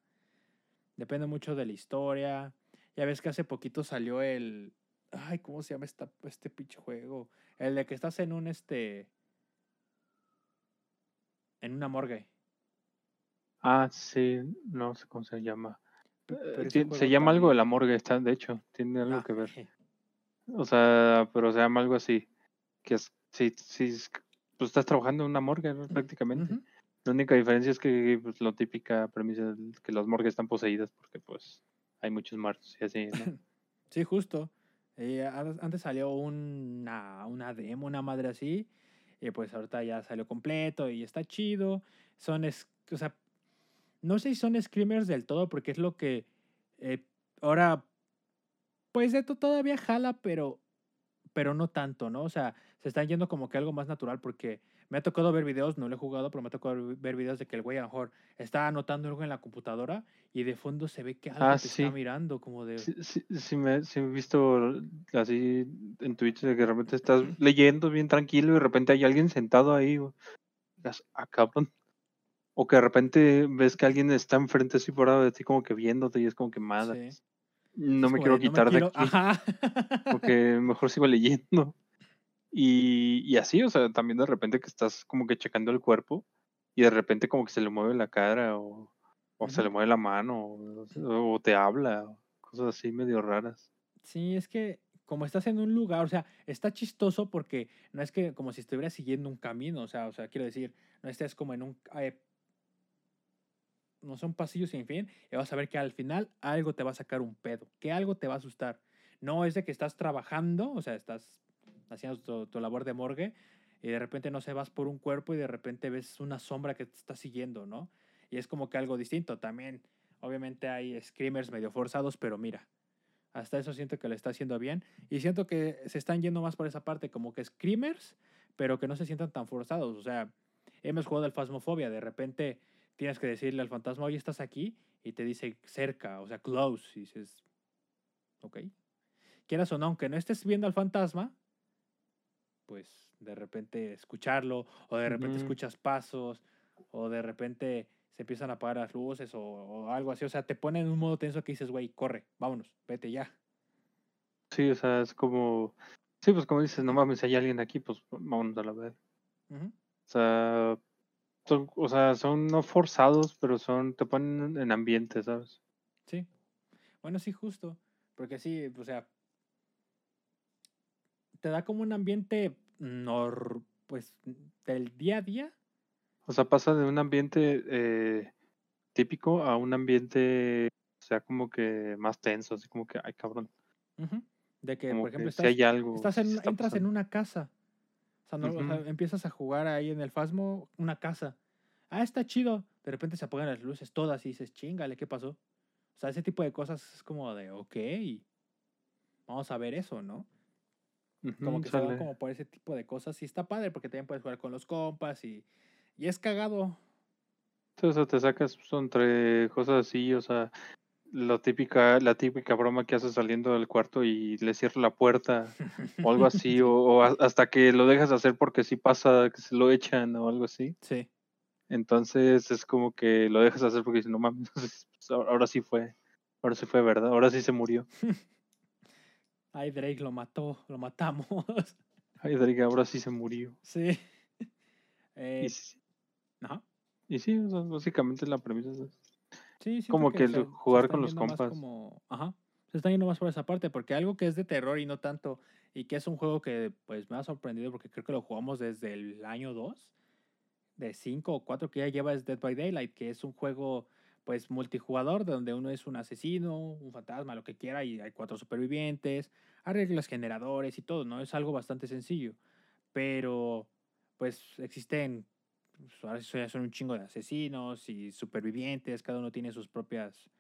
Depende mucho de la historia. Ya ves que hace poquito salió el. Ay, ¿cómo se llama esta, este pinche juego? El de que estás en un este. En una morgue. Ah, sí, no sé cómo se llama. Eh, se llama algo de la morgue, está, de hecho, tiene algo ah, que ver. O sea, pero se llama algo así. Que es, sí, sí, pues estás trabajando en una morgue prácticamente. La única diferencia es que pues, la típica premisa es que las morgues están poseídas porque pues hay muchos muertos y así, ¿no? sí, justo. Antes salió una, una demo, una madre así, y pues ahorita ya salió completo y está chido. Son, es, o sea, no sé si son screamers del todo porque es lo que eh, ahora, pues esto todavía jala, pero, pero no tanto, ¿no? O sea, se están yendo como que algo más natural porque me ha tocado ver videos, no lo he jugado, pero me ha tocado ver videos de que el güey a lo mejor está anotando algo en la computadora y de fondo se ve que algo ah, te está mirando, como de. Sí, sí, sí, me, he visto así en Twitch de que de repente estás leyendo bien tranquilo y de repente hay alguien sentado ahí. Ah, cabrón. O que de repente ves que alguien está enfrente así por de ti, como que viéndote y es como que madre. No me quiero quitar de aquí. Ajá. Porque mejor sigo leyendo. Y, y, así, o sea, también de repente que estás como que checando el cuerpo y de repente como que se le mueve la cara o, o se le mueve la mano o, te habla, cosas así medio raras. Sí, es que como estás en un lugar, o sea, está chistoso porque no es que como si estuvieras siguiendo un camino, o sea, o sea, quiero decir, no estés como en un eh, no son pasillos sin fin, y vas a ver que al final algo te va a sacar un pedo, que algo te va a asustar. No es de que estás trabajando, o sea, estás haciendo tu, labor de morgue y de repente no se vas por un cuerpo y de repente ves una sombra que te está siguiendo, ¿no? y es como que algo distinto. También, obviamente, hay screamers medio forzados, pero mira, hasta eso siento que lo está haciendo bien. Y siento que se están yendo más por esa parte, como que screamers, pero que no se sientan tan forzados. O sea, hemos jugado al Phasmophobia, de repente tienes que decirle al fantasma, oye, estás aquí, y te dice cerca, o sea, close, y dices, ok. Quieras o no, aunque no estés viendo al fantasma, pues de repente escucharlo, o de repente escuchas pasos, o de repente se empiezan a apagar las luces o, algo así. O sea, te ponen en un modo tenso que dices, güey, corre, vámonos, vete ya. Sí, o sea, es como. Sí, pues como dices, no mames, hay alguien aquí, pues vámonos a la vez. O sea, son, o sea, son no forzados, pero son, te ponen en ambiente, ¿sabes? Sí. Bueno, sí, justo. Porque sí, o sea, te da como un ambiente nor, pues del día a día. O sea, pasa de un ambiente eh, típico a un ambiente, o sea, como que más tenso, así como que, ay, cabrón. De que, por ejemplo, estás, hay algo, estás entras en una casa. O sea, empiezas a jugar ahí en el Fasmo una casa. Ah, está chido. De repente se apagan las luces todas y dices, chingale, ¿qué pasó? O sea, ese tipo de cosas es como de, ok, vamos a ver eso, ¿no? Como que se van como por ese tipo de cosas y está padre porque también puedes jugar con los compas y, y es cagado. Entonces te sacas entre cosas así, o sea, la típica, la típica broma que haces saliendo del cuarto y le cierras la puerta o algo así, o, hasta que lo dejas hacer porque si pasa que se lo echan o algo así. Sí. Entonces es como que lo dejas hacer porque dices, no mames, pues, ahora sí fue, ahora sí fue verdad, ahora sí se murió. Ay, Drake lo mató, lo matamos. Ay, Drake ahora sí se murió. Sí. Eh, Ajá. Y sí, básicamente la premisa es sí, como que, jugar con los compas. Ajá. Se están yendo más por esa parte, porque algo que es de terror y no tanto, y que es un juego que pues me ha sorprendido porque creo que lo jugamos desde el año 2, de 5 o 4 que ya lleva es Dead by Daylight, que es un juego pues multijugador donde uno es un asesino, un fantasma, lo que quiera, y hay cuatro supervivientes, arreglas generadores y todo, ¿no? Es algo bastante sencillo. Pero pues existen, pues, ahora son un chingo de asesinos y supervivientes, cada uno tiene sus propias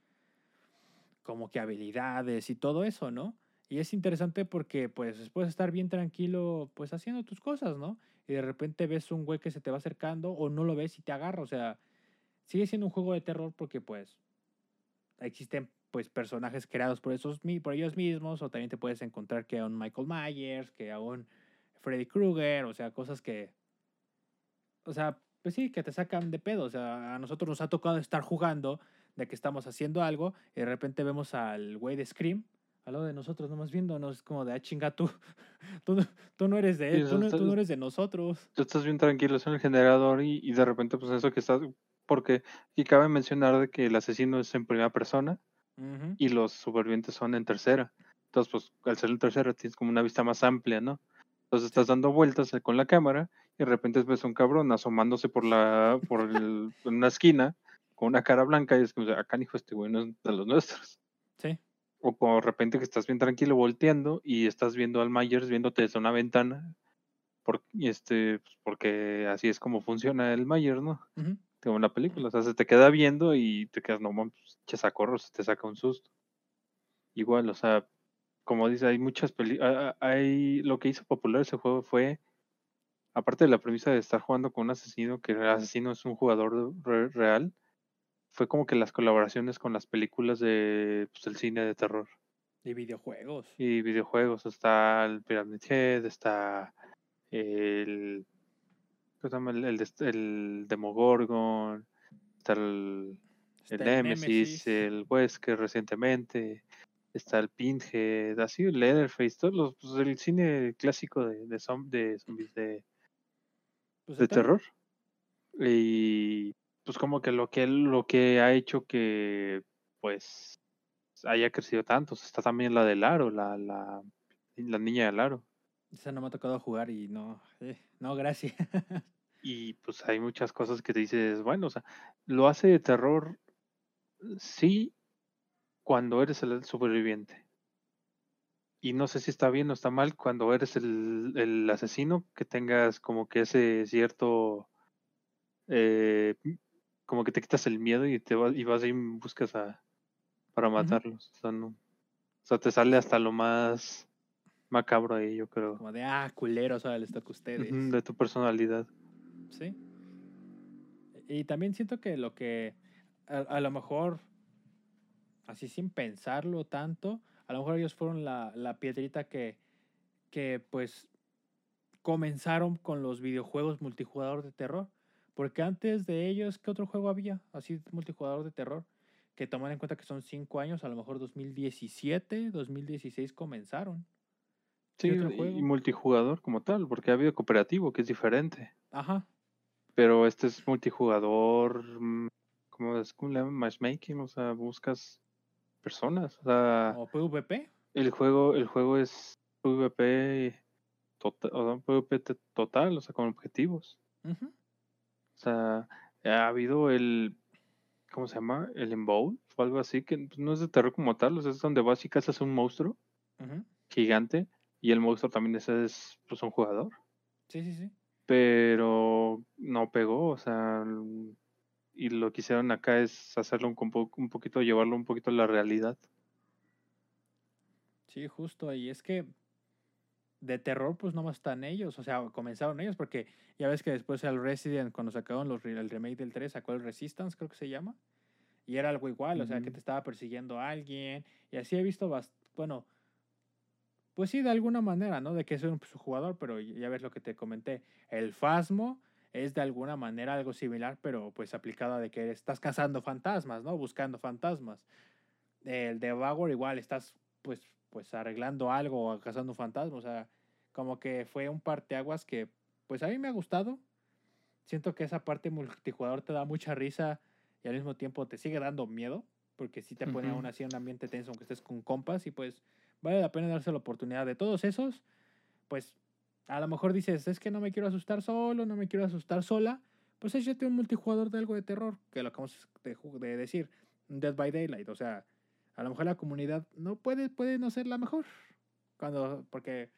como que habilidades y todo eso, ¿no? Y es interesante porque pues puedes estar bien tranquilo pues haciendo tus cosas, ¿no? Y de repente ves un güey que se te va acercando o no lo ves y te agarra, o sea, sigue siendo un juego de terror porque pues existen pues personajes creados por, esos, por ellos mismos o también te puedes encontrar que a un Michael Myers, que a un Freddy Krueger, o sea, cosas que, o sea, pues sí, que te sacan de pedo, o sea, a nosotros nos ha tocado estar jugando de que estamos haciendo algo y de repente vemos al güey de Scream al lado de nosotros, nomás viéndonos como de, ah, chinga, tú, tú, no eres de él, tú, no, eres de nosotros. Tú estás bien tranquilo en el generador y, y de repente pues eso que estás porque aquí cabe mencionar de que el asesino es en primera persona y los supervivientes son en tercera. Entonces, pues al ser en tercera tienes como una vista más amplia, ¿no? Entonces estás dando vueltas con la cámara y de repente ves a un cabrón asomándose por la por en una esquina con una cara blanca y es como, acá hijo este güey no es de los nuestros. Sí. O como de repente que estás bien tranquilo volteando y estás viendo al Myers viéndote desde una ventana. Por, este, pues, porque así es como funciona el Myers, ¿no? Como una película, o sea, se te queda viendo y te quedas, no mames, corro, se te saca un susto. Igual, o sea, como dice, hay muchas películas, hay, lo que hizo popular ese juego fue, aparte de la premisa de estar jugando con un asesino, que el asesino es un jugador real, fue como que las colaboraciones con las películas de, pues, el cine de terror. Y videojuegos. Y videojuegos, está el Pyramid Head, está el el, el, Demogorgon, está el, el Nemesis, el Wesker recientemente, está el Pinhead, así el Leatherface, todos los, pues, el cine clásico de, de, zombies de, pues de terror. Y pues como que lo que lo que ha hecho que pues haya crecido tanto. Está también la del aro, la, la, la niña del aro. Esa no me ha tocado jugar y no, eh, no, gracias. y pues hay muchas cosas que te dices, bueno, o sea, lo hace de terror, sí, cuando eres el superviviente. Y no sé si está bien o está mal cuando eres el, el asesino, que tengas como que ese cierto, eh, como que te quitas el miedo y te vas, y vas y buscas a, para matarlos. O sea, no. O sea, te sale hasta lo más macabro ahí, yo creo. Como de, ah, culeros, ahora les toca a ustedes. De tu personalidad. Sí. Y también siento que lo que a, a lo mejor, así sin pensarlo tanto, a lo mejor ellos fueron la, la piedrita que, que pues comenzaron con los videojuegos multijugador de terror. Porque antes de ellos, ¿qué otro juego había? Así multijugador de terror. Que tomar en cuenta que son cinco años, a lo mejor 2017, 2016 comenzaron. Sí, ¿Qué otro y- multijugador como tal, porque ha habido cooperativo, que es diferente. Ajá. Pero este es multijugador, mm, ¿cómo, es? ¿Cómo le llaman? Matchmaking, o sea, buscas personas. O sea, O PvP. el juego, el juego es PvP total, o sea, PvP total, o sea, con objetivos. O sea, ha habido el, ¿cómo se llama? El Embowl o algo así, que no es de terror como tal, o sea, es donde vas y cazas un monstruo gigante y el monstruo también ese es pues un jugador. Sí, sí, sí. pero no pegó, o sea, y lo que hicieron acá es hacerlo un, un poquito, llevarlo un poquito a la realidad. Sí, justo. Y es que de terror, pues no más están ellos. O sea, comenzaron ellos, porque ya ves que después el Resident, cuando sacaron los, el remake del 3, sacó el Resistance, creo que se llama. Y era algo igual, o sea, que te estaba persiguiendo a alguien. Y así he visto, bueno, pues sí, de alguna manera, ¿no? De que es un pues, jugador, pero ya ves lo que te comenté. El Fasmo es de alguna manera algo similar, pero pues aplicado a de que estás cazando fantasmas, ¿no? Buscando fantasmas. El de igual estás pues pues arreglando algo o cazando un fantasma, o sea, como que fue un parteaguas que pues a mí me ha gustado. Siento que esa parte multijugador te da mucha risa y al mismo tiempo te sigue dando miedo, porque sí te pone Ujú. aún así en un ambiente tenso aunque estés con compas y pues vale la pena darse la oportunidad de todos esos, pues a lo mejor dices, es que no me quiero asustar solo, no me quiero asustar sola, pues échate un multijugador de algo de terror, que lo acabamos de, de decir, Dead by Daylight, o sea, a lo mejor la comunidad no puede, puede no ser la mejor, cuando, porque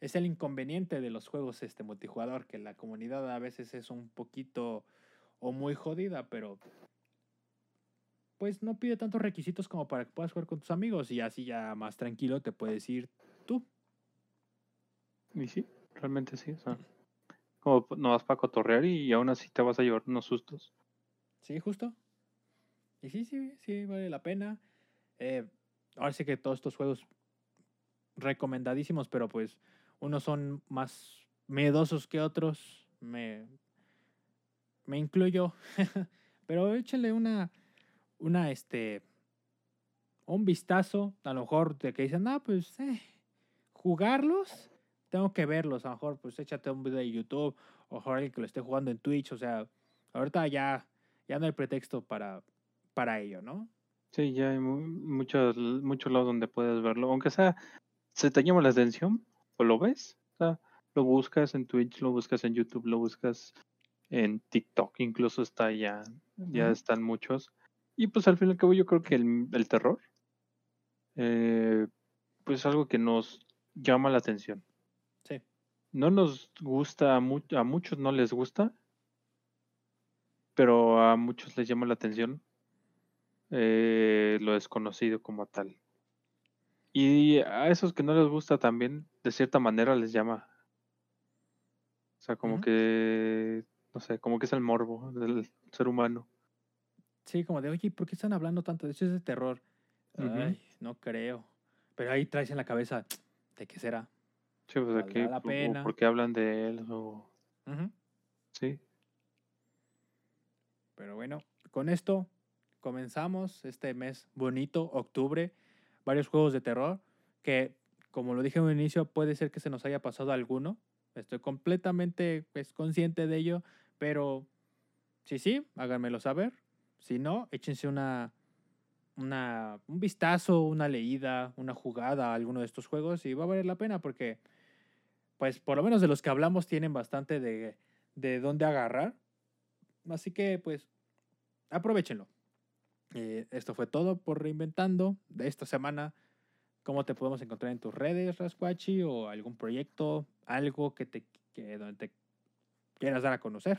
es el inconveniente de los juegos este multijugador, que la comunidad a veces es un poquito o muy jodida, pero pues no pide tantos requisitos como para que puedas jugar con tus amigos y así ya más tranquilo te puedes ir tú. Y sí, realmente sí, o sea, como no vas para cotorrear y aún así te vas a llevar unos sustos. Sí, justo. Y sí, sí, sí, vale la pena. Eh, ahora sí que todos estos juegos recomendadísimos, pero pues unos son más miedosos que otros. Me, me incluyo. pero échale una, una, este, un vistazo. A lo mejor de que dicen, ah, pues, eh, jugarlos, tengo que verlos. A lo mejor, pues, échate un video de YouTube o mejor alguien que lo esté jugando en Twitch. O sea, ahorita ya, ya no hay pretexto para, para ello, ¿no? Sí, ya hay mu- muchos, muchos lados donde puedes verlo, aunque sea, se te llama la atención o lo ves, o sea, lo buscas en Twitch, lo buscas en YouTube, lo buscas en TikTok, incluso está ya, ya están muchos. Y pues al fin y al cabo yo creo que el, el terror, eh, pues es algo que nos llama la atención. Sí. No nos gusta, a, mu- a muchos no les gusta, pero a muchos les llama la atención eh, lo desconocido como tal. Y a esos que no les gusta también, de cierta manera les llama. O sea, como que, no sé, como que es el morbo del ser humano. Sí, como de, oye, ¿por qué están hablando tanto de eso? Es de terror. Ay, no creo. Pero ahí traes en la cabeza, ¿de qué será? Sí, pues de qué, la pena. por qué hablan de él, o sí. Pero bueno, con esto comenzamos este mes bonito, octubre, varios juegos de terror que, como lo dije en un inicio, puede ser que se nos haya pasado alguno. Estoy completamente pues, consciente de ello, pero si sí, háganmelo saber. Si no, échense una, una, un vistazo, una leída, una jugada a alguno de estos juegos y va a valer la pena porque, pues, por lo menos de los que hablamos tienen bastante de, de dónde agarrar. Así que, pues, aprovechenlo. Eh, esto fue todo por Reinventando de esta semana. ¿Cómo te podemos encontrar en tus redes, Rasquachi? O algún proyecto, algo que te que donde te quieras dar a conocer.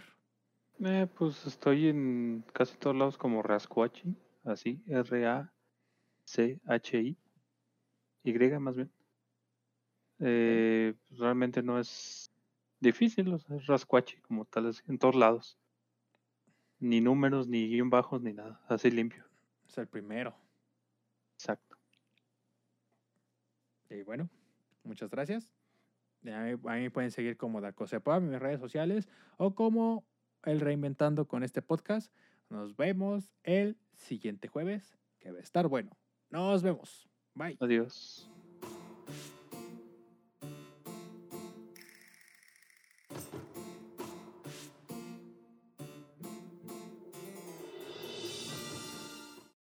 Eh, pues estoy en casi todos lados como Rascuachi, así, R-A-C-H-I, Y más bien. Eh, pues, realmente no es difícil, o sea, es Rascuachi como tal, es en todos lados. Ni números, ni guion bajos, ni nada, así limpio. Es el primero. Exacto. Y bueno, muchas gracias. A mí, a mí pueden seguir como Dacosepa en mis redes sociales o como el Reinventando con este podcast. Nos vemos el siguiente jueves, que va a estar bueno. Nos vemos. Bye. Adiós.